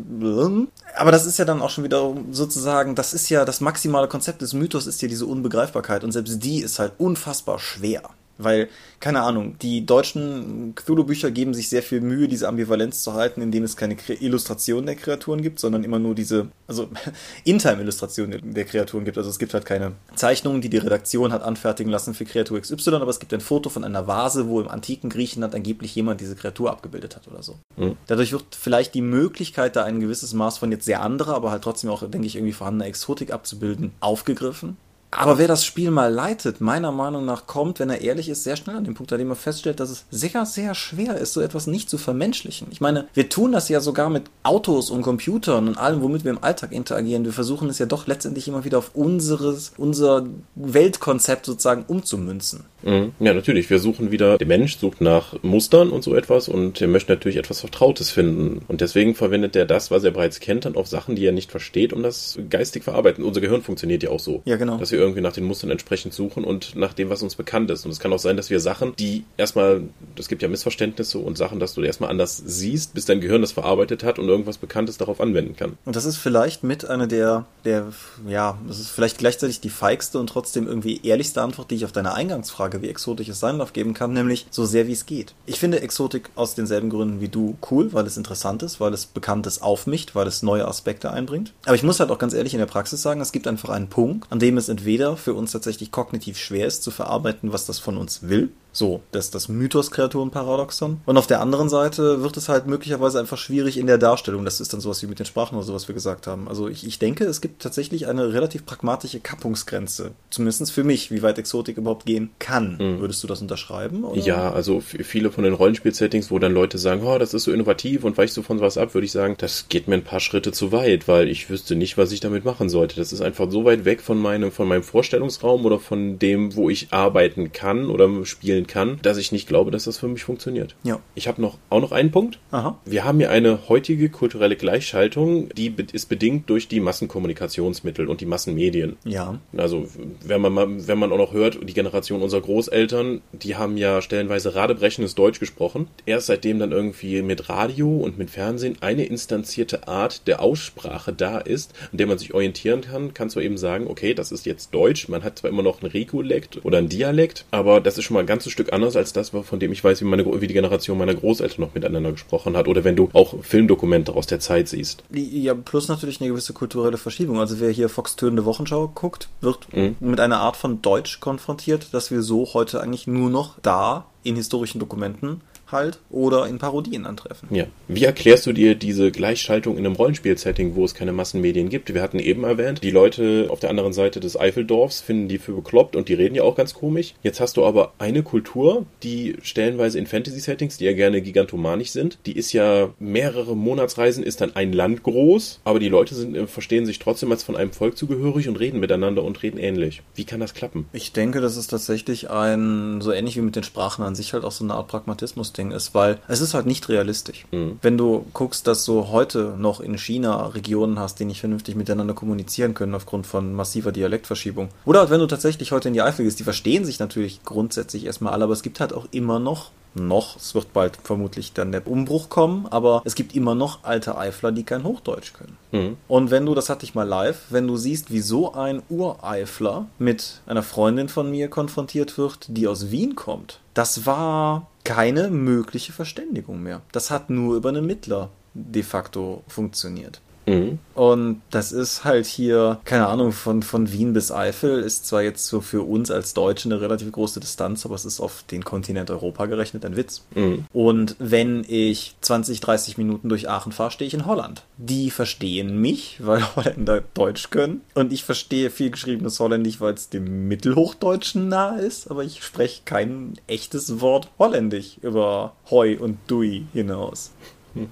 Aber das ist ja dann auch schon wieder sozusagen, das ist ja das maximale Konzept des Mythos ist ja diese Unbegreifbarkeit und selbst die ist halt unfassbar schwer. Weil, keine Ahnung, die deutschen Cthulhu-Bücher geben sich sehr viel Mühe, diese Ambivalenz zu halten, indem es keine Illustrationen der Kreaturen gibt, sondern immer nur diese, also (laughs) In-Time-Illustrationen der Kreaturen gibt. Also es gibt halt keine Zeichnungen, die die Redaktion hat anfertigen lassen für Kreatur XY, aber es gibt ein Foto von einer Vase, wo im antiken Griechenland angeblich jemand diese Kreatur abgebildet hat oder so. Mhm. Dadurch wird vielleicht die Möglichkeit, da ein gewisses Maß von jetzt sehr anderer, aber halt trotzdem auch, denke ich, irgendwie vorhandener Exotik abzubilden, aufgegriffen Aber wer das Spiel mal leitet, meiner Meinung nach kommt, wenn er ehrlich ist, sehr schnell an den Punkt, an dem er feststellt, dass es sehr, sehr schwer ist, so etwas nicht zu vermenschlichen. Ich meine, wir tun das ja sogar mit Autos und Computern und allem, womit wir im Alltag interagieren. Wir versuchen es ja doch letztendlich immer wieder auf unseres, unser Weltkonzept sozusagen umzumünzen.
Mhm. Ja, natürlich. Wir suchen wieder, der Mensch sucht nach Mustern und so etwas und er möchte natürlich etwas Vertrautes finden. Und deswegen verwendet er das, was er bereits kennt, dann auf Sachen, die er nicht versteht, um das geistig verarbeiten. Unser Gehirn funktioniert ja auch so.
Ja, genau.
Dass wir irgendwie nach den Mustern entsprechend suchen und nach dem, was uns bekannt ist. Und es kann auch sein, dass wir Sachen, die erstmal, es gibt ja Missverständnisse und Sachen, dass du erstmal anders siehst, bis dein Gehirn das verarbeitet hat und irgendwas Bekanntes darauf anwenden kann.
Und das ist vielleicht mit einer der, der, ja, das ist vielleicht gleichzeitig die feigste und trotzdem irgendwie ehrlichste Antwort, die ich auf deine Eingangsfrage, wie exotisch es sein darf, geben kann, nämlich so sehr wie es geht. Ich finde Exotik aus denselben Gründen wie du cool, weil es interessant ist, weil es Bekanntes aufmischt, weil es neue Aspekte einbringt. Aber ich muss halt auch ganz ehrlich in der Praxis sagen, es gibt einfach einen Punkt, an dem es entweder für uns tatsächlich kognitiv schwer ist zu verarbeiten, was das von uns will, so, das ist das Mythos-Kreaturen-Paradoxon. Und auf der anderen Seite wird es halt möglicherweise einfach schwierig in der Darstellung. Das ist dann sowas wie mit den Sprachen oder so, was wir gesagt haben. Also ich, ich denke, es gibt tatsächlich eine relativ pragmatische Kappungsgrenze. Zumindest für mich, wie weit Exotik überhaupt gehen kann. Mhm. Würdest du das unterschreiben?
Oder? Ja, also viele von den Rollenspiel-Settings, wo dann Leute sagen, oh, das ist so innovativ und weichst du von was ab, würde ich sagen, das geht mir ein paar Schritte zu weit, weil ich wüsste nicht, was ich damit machen sollte. Das ist einfach so weit weg von meinem, von meinem Vorstellungsraum oder von dem, wo ich arbeiten kann oder spielen kann, dass ich nicht glaube, dass das für mich funktioniert.
Ja.
Ich habe noch auch noch einen Punkt.
Aha.
Wir haben hier eine heutige kulturelle Gleichschaltung, die ist bedingt durch die Massenkommunikationsmittel und die Massenmedien.
Ja.
Also wenn man mal, wenn man auch noch hört, die Generation unserer Großeltern, die haben ja stellenweise radebrechendes Deutsch gesprochen. Erst seitdem dann irgendwie mit Radio und mit Fernsehen eine instanzierte Art der Aussprache da ist, an der man sich orientieren kann, kannst du eben sagen, okay, das ist jetzt Deutsch. Man hat zwar immer noch ein Rekolekt oder ein Dialekt, aber das ist schon mal ein ganzes Stück anders als das, von dem ich weiß, wie, meine, wie die Generation meiner Großeltern noch miteinander gesprochen hat. Oder wenn du auch Filmdokumente aus der Zeit siehst.
Ja, plus natürlich eine gewisse kulturelle Verschiebung. Also wer hier Fox Tönende Wochenschau guckt, wird mhm. mit einer Art von Deutsch konfrontiert, dass wir so heute eigentlich nur noch da in historischen Dokumenten halt oder in Parodien antreffen.
Ja. Wie erklärst du dir diese Gleichschaltung in einem Rollenspiel-Setting, wo es keine Massenmedien gibt? Wir hatten eben erwähnt, die Leute auf der anderen Seite des Eifeldorfs finden die für bekloppt und die reden ja auch ganz komisch. Jetzt hast du aber eine Kultur, die stellenweise in Fantasy-Settings, die ja gerne gigantomanisch sind, die ist ja mehrere Monatsreisen, ist dann ein Land groß, aber die Leute sind, äh, verstehen sich trotzdem als von einem Volk zugehörig und reden miteinander und reden ähnlich. Wie kann das klappen?
Ich denke, das ist tatsächlich ein, so ähnlich wie mit den Sprachen an sich halt auch so eine Art Pragmatismus Ding ist, weil es ist halt nicht realistisch. Mhm. Wenn du guckst, dass du heute noch in China Regionen hast, die nicht vernünftig miteinander kommunizieren können aufgrund von massiver Dialektverschiebung. Oder halt, wenn du tatsächlich heute in die Eifel gehst, die verstehen sich natürlich grundsätzlich erstmal alle, aber es gibt halt auch immer noch noch. Es wird bald vermutlich dann der Umbruch kommen, aber es gibt immer noch alte Eifler, die kein Hochdeutsch können. Mhm. Und wenn du, das hatte ich mal live, wenn du siehst, wie so ein Ureifler mit einer Freundin von mir konfrontiert wird, die aus Wien kommt, das war keine mögliche Verständigung mehr. Das hat nur über einen Mittler de facto funktioniert. Mhm. Und das ist halt hier, keine Ahnung, von, von Wien bis Eifel ist zwar jetzt so für uns als Deutsche eine relativ große Distanz, aber es ist auf den Kontinent Europa gerechnet ein Witz. Mhm. Und wenn ich 20, 30 Minuten durch Aachen fahre, stehe ich in Holland. Die verstehen mich, weil (laughs) Holländer Deutsch können. Und ich verstehe viel geschriebenes Holländisch, weil es dem Mittelhochdeutschen nahe ist, aber ich spreche kein echtes Wort Holländisch über Hoi und Dui hinaus.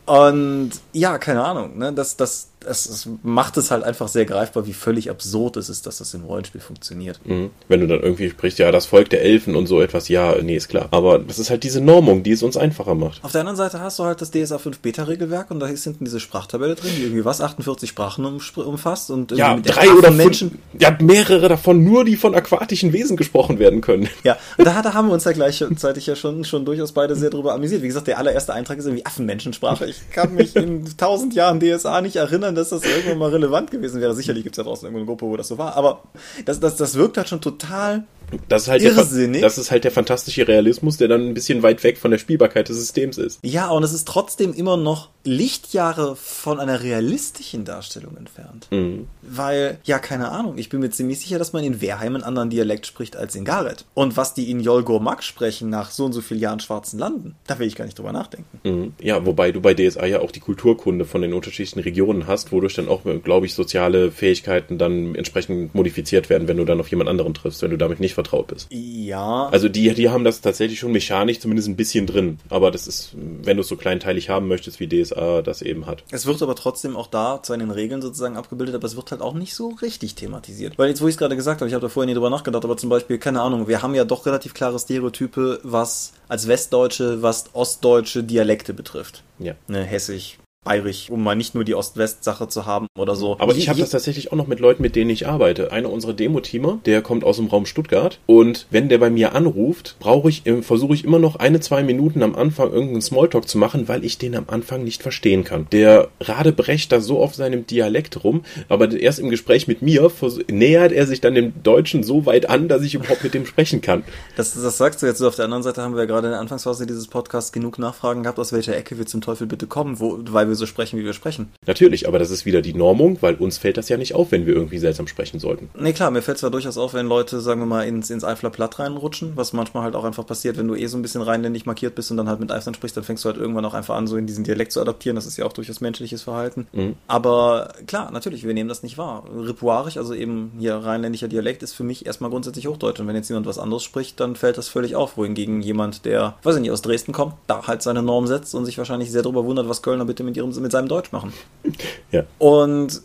Und ja, keine Ahnung, ne? Das, das, es, es, macht es halt einfach sehr greifbar, wie völlig absurd es ist, dass das im Rollenspiel funktioniert.
Mhm. Wenn du dann irgendwie sprichst, ja, das Volk der Elfen und so etwas, ja, nee, ist klar. Aber das ist halt diese Normung, die es uns einfacher macht.
Auf der anderen Seite hast du halt das DSA 5 Beta-Regelwerk und da ist hinten diese Sprachtabelle drin, die irgendwie was, 48 Sprachen um, umfasst und
ja, drei oder Menschen. Ja, mehrere davon nur, die von aquatischen Wesen gesprochen werden können. (laughs)
Ja, und da, da haben wir uns ja gleichzeitig ja schon, schon durchaus beide sehr drüber amüsiert. Wie gesagt, der allererste Eintrag ist irgendwie Affenmenschensprache. Ich kann mich in tausend Jahren DSA nicht erinnern, dass das irgendwann mal relevant gewesen wäre. Sicherlich gibt es ja draußen irgendwo eine Gruppe, wo das so war. Aber das, das, das wirkt halt schon total
Das ist, halt der,
Irrsinnig.
das ist halt der fantastische Realismus, der dann ein bisschen weit weg von der Spielbarkeit des Systems ist.
Ja, und es ist trotzdem immer noch Lichtjahre von einer realistischen Darstellung entfernt.
Mhm.
Weil, ja, keine Ahnung, ich bin mir ziemlich sicher, dass man in Wehrheim einen anderen Dialekt spricht als in Gareth. Und was die in Jolgormak sprechen nach so und so vielen Jahren schwarzen Landen, da will ich gar nicht drüber nachdenken.
Mhm. Ja, wobei du bei DSA ja auch die Kulturkunde von den unterschiedlichen Regionen hast, wodurch dann auch, glaube ich, soziale Fähigkeiten dann entsprechend modifiziert werden, wenn du dann auf jemand anderen triffst, wenn du damit nicht vertraut bist.
Ja,
Also die, die haben das tatsächlich schon mechanisch zumindest ein bisschen drin. Aber das ist, wenn du es so kleinteilig haben möchtest, wie DSA das eben hat.
Es wird aber trotzdem auch da zu den Regeln sozusagen abgebildet, aber es wird halt auch nicht so richtig thematisiert. Weil jetzt, wo ich es gerade gesagt habe, ich habe da vorher nie drüber nachgedacht, aber zum Beispiel, keine Ahnung, wir haben ja doch relativ klare Stereotype, was als Westdeutsche, was ostdeutsche Dialekte betrifft.
Ja.
Ne, Hessisch, Bayerisch, um mal nicht nur die Ost-West-Sache zu haben oder so.
Aber ich habe das tatsächlich auch noch mit Leuten, mit denen ich arbeite. Einer unserer Demo-Teamer, der kommt aus dem Raum Stuttgart. Und wenn der bei mir anruft, brauche ich, äh, versuche ich immer noch eine, zwei Minuten am Anfang irgendeinen Smalltalk zu machen, weil ich den am Anfang nicht verstehen kann. Der Rade brecht da so auf seinem Dialekt rum, aber erst im Gespräch mit mir nähert er sich dann dem Deutschen so weit an, dass ich überhaupt mit dem sprechen kann.
Das, das sagst du jetzt so. Auf der anderen Seite haben wir ja gerade in der Anfangsphase dieses Podcasts genug Nachfragen gehabt, aus welcher Ecke wir zum Teufel bitte kommen, wo, weil wir so sprechen, wie wir sprechen.
Natürlich, aber das ist wieder die Normung, weil uns fällt das ja nicht auf, wenn wir irgendwie seltsam sprechen sollten.
Nee, klar, mir fällt zwar durchaus auf, wenn Leute, sagen wir mal, ins, ins Eifler Platt reinrutschen, was manchmal halt auch einfach passiert, wenn du eh so ein bisschen rheinländisch markiert bist und dann halt mit Eiflern sprichst, dann fängst du halt irgendwann auch einfach an, so in diesen Dialekt zu adaptieren. Das ist ja auch durchaus menschliches Verhalten.
Mhm.
Aber klar, natürlich, wir nehmen das nicht wahr. Ripuarisch, also eben hier rheinländischer Dialekt, ist für mich erstmal grundsätzlich Hochdeutsch. Und wenn jetzt jemand was anderes spricht, dann fällt das völlig auf. Wohingegen jemand, der, weiß ich nicht, aus Dresden kommt, da halt seine Norm setzt und sich wahrscheinlich sehr darüber wundert, was Kölner bitte mit, ihrem, mit seinem Deutsch machen.
Ja.
Und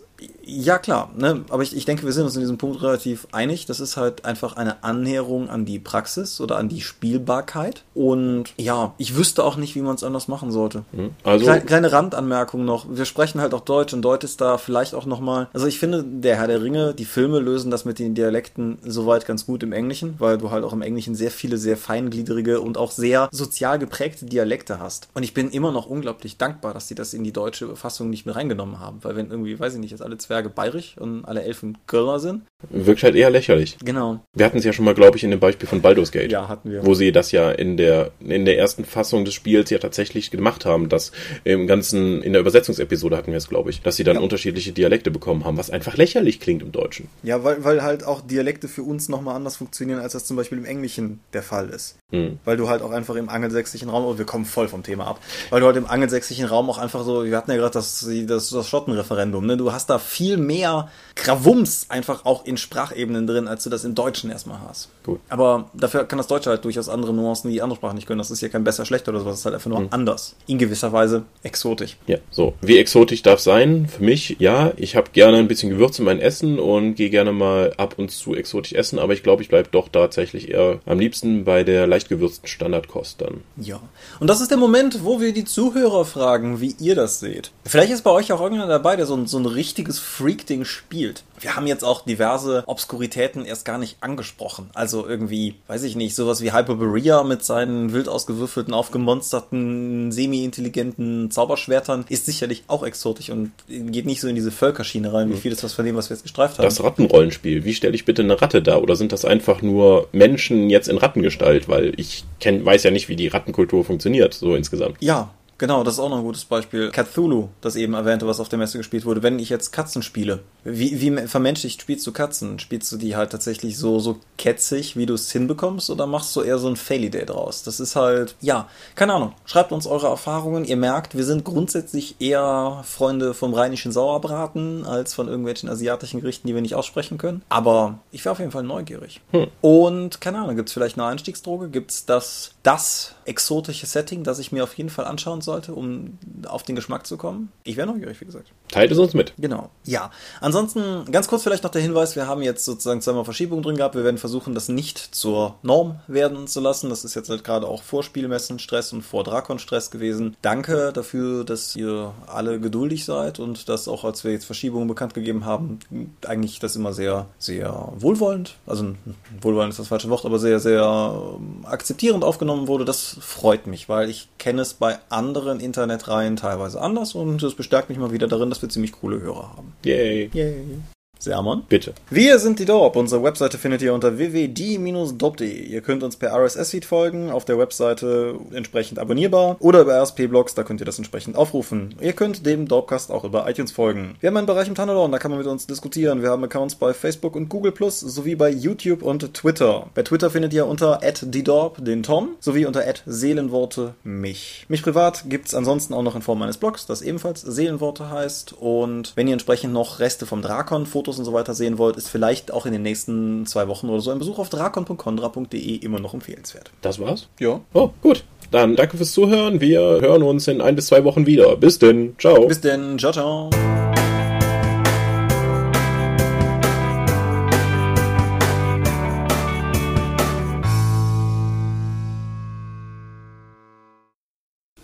ja, klar, ne? aber ich, ich denke, wir sind uns in diesem Punkt relativ einig. Das ist halt einfach eine Annäherung an die Praxis oder an die Spielbarkeit. Und ja, ich wüsste auch nicht, wie man es anders machen sollte.
Mhm. Also,
Kleine, kleine Randanmerkung noch. Wir sprechen halt auch Deutsch und Deutsch ist da vielleicht auch nochmal. Also ich finde, der Herr der Ringe, die Filme lösen das mit den Dialekten soweit ganz gut im Englischen, weil du halt auch im Englischen sehr viele, sehr feingliedrige und auch sehr sozial geprägte Dialekte hast. Und ich bin immer noch unglaublich dankbar, dass sie das in die deutsche Fassung nicht mit reingenommen haben. Weil wenn irgendwie, weiß ich nicht, jetzt alle Zwerge bayerisch und alle Elfen Kölner sind.
wirkt halt eher lächerlich.
Genau.
Wir hatten es ja schon mal, glaube ich, in dem Beispiel von Baldur's Gate.
Ja, hatten wir.
Wo sie das ja in der, in der ersten Fassung des Spiels ja tatsächlich gemacht haben, dass im ganzen, in der Übersetzungsepisode hatten wir es, glaube ich, dass sie dann
Ja.
unterschiedliche Dialekte bekommen haben, was einfach lächerlich klingt im Deutschen.
Ja, weil, weil halt auch Dialekte für uns nochmal anders funktionieren, als das zum Beispiel im Englischen der Fall ist.
Hm.
Weil du halt auch einfach im angelsächsischen Raum, oh, wir kommen voll vom Thema ab, weil du halt im angelsächsischen Raum auch einfach so, wir hatten ja gerade das, das, das Schottenreferendum, ne? Du hast da viel mehr Krawums einfach auch in Sprachebenen drin, als du das im Deutschen erstmal hast.
Gut.
Aber dafür kann das Deutsche halt durchaus andere Nuancen, die andere Sprachen nicht können. Das ist ja kein besser, schlechter oder sowas, das ist halt einfach nur anders. In gewisser Weise exotisch.
Ja, so. Wie exotisch darf sein? Für mich, ja. Ich habe gerne ein bisschen Gewürz in mein Essen und gehe gerne mal ab und zu exotisch essen, aber ich glaube, ich bleibe doch tatsächlich eher am liebsten bei der leicht gewürzten Standardkost dann.
Ja. Und das ist der Moment, wo wir die Zuhörer fragen, wie ihr das seht. Vielleicht ist bei euch auch irgendjemand dabei, der so ein, so ein richtiges Freak-Ding spielt. Wir haben jetzt auch diverse Obskuritäten erst gar nicht angesprochen. Also irgendwie, weiß ich nicht, sowas wie Hyperborea mit seinen wild ausgewürfelten, aufgemonsterten, semi-intelligenten Zauberschwertern ist sicherlich auch exotisch und geht nicht so in diese Völkerschiene rein, wie vieles was von dem, was wir jetzt gestreift haben.
Das Rattenrollenspiel, wie stelle ich bitte eine Ratte dar? Oder sind das einfach nur Menschen jetzt in Rattengestalt? Weil ich kenn, weiß ja nicht, wie die Rattenkultur funktioniert, so insgesamt.
Ja, genau, das ist auch noch ein gutes Beispiel. Cthulhu, das eben erwähnte, was auf der Messe gespielt wurde. Wenn ich jetzt Katzen spiele, wie, wie vermenschlicht spielst du Katzen? Spielst du die halt tatsächlich so, so ketzig, wie du es hinbekommst, oder machst du eher so ein Faily-Day draus? Das ist halt, ja, keine Ahnung. Schreibt uns eure Erfahrungen. Ihr merkt, wir sind grundsätzlich eher Freunde vom rheinischen Sauerbraten als von irgendwelchen asiatischen Gerichten, die wir nicht aussprechen können. Aber ich wäre auf jeden Fall neugierig. Und keine Ahnung, gibt es vielleicht eine Einstiegsdroge? Gibt es das, das exotische Setting, das ich mir auf jeden Fall anschauen sollte, um auf den Geschmack zu kommen? Ich wäre neugierig, wie gesagt.
Teilt es uns mit.
Genau. Ja. Ansonsten ganz kurz vielleicht noch der Hinweis, wir haben jetzt sozusagen zweimal Verschiebungen drin gehabt. Wir werden versuchen, das nicht zur Norm werden zu lassen. Das ist jetzt halt gerade auch vor Spielmessen-Stress und vor Drakon-Stress gewesen. Danke dafür, dass ihr alle geduldig seid und dass auch, als wir jetzt Verschiebungen bekannt gegeben haben, eigentlich das immer sehr, sehr wohlwollend, also wohlwollend ist das falsche Wort, aber sehr, sehr ähm, akzeptierend aufgenommen wurde. Das freut mich, weil ich kenne es bei anderen Internetreihen teilweise anders und es bestärkt mich mal wieder darin, dass wir ziemlich coole Hörer haben.
Yay.
Yay. Sermon.
Bitte.
Wir sind die Dorp. Unsere Webseite findet ihr unter www.die-dorp.de. Ihr könnt uns per RSS-Feed folgen, auf der Webseite entsprechend abonnierbar oder über RSP-Blogs, da könnt ihr das entsprechend aufrufen. Ihr könnt dem Dorpcast auch über iTunes folgen. Wir haben einen Bereich im Thunderdorn, da kann man mit uns diskutieren. Wir haben Accounts bei Facebook und Google Plus sowie bei YouTube und Twitter. Bei Twitter findet ihr unter @die_dorp den Tom sowie unter @seelenworte mich. Mich privat gibt's ansonsten auch noch in Form meines Blogs, das ebenfalls Seelenworte heißt. Und wenn ihr entsprechend noch Reste vom Drakon, Fotos und so weiter sehen wollt, ist vielleicht auch in den nächsten zwei Wochen oder so ein Besuch auf drakon.condra.de immer noch empfehlenswert.
Das war's?
Ja.
Oh, gut. Dann danke fürs Zuhören. Wir hören uns in ein bis zwei Wochen wieder. Bis denn. Ciao.
Bis denn. Ciao, ciao.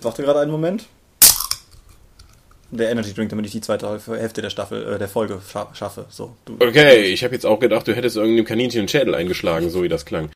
Warte gerade einen Moment. Der Energy Drink, damit ich die zweite Hälfte der Staffel, äh, der Folge scha schaffe. So.
Okay, ich habe jetzt auch gedacht, du hättest irgendeinem Kaninchen den Schädel eingeschlagen, so wie das klang.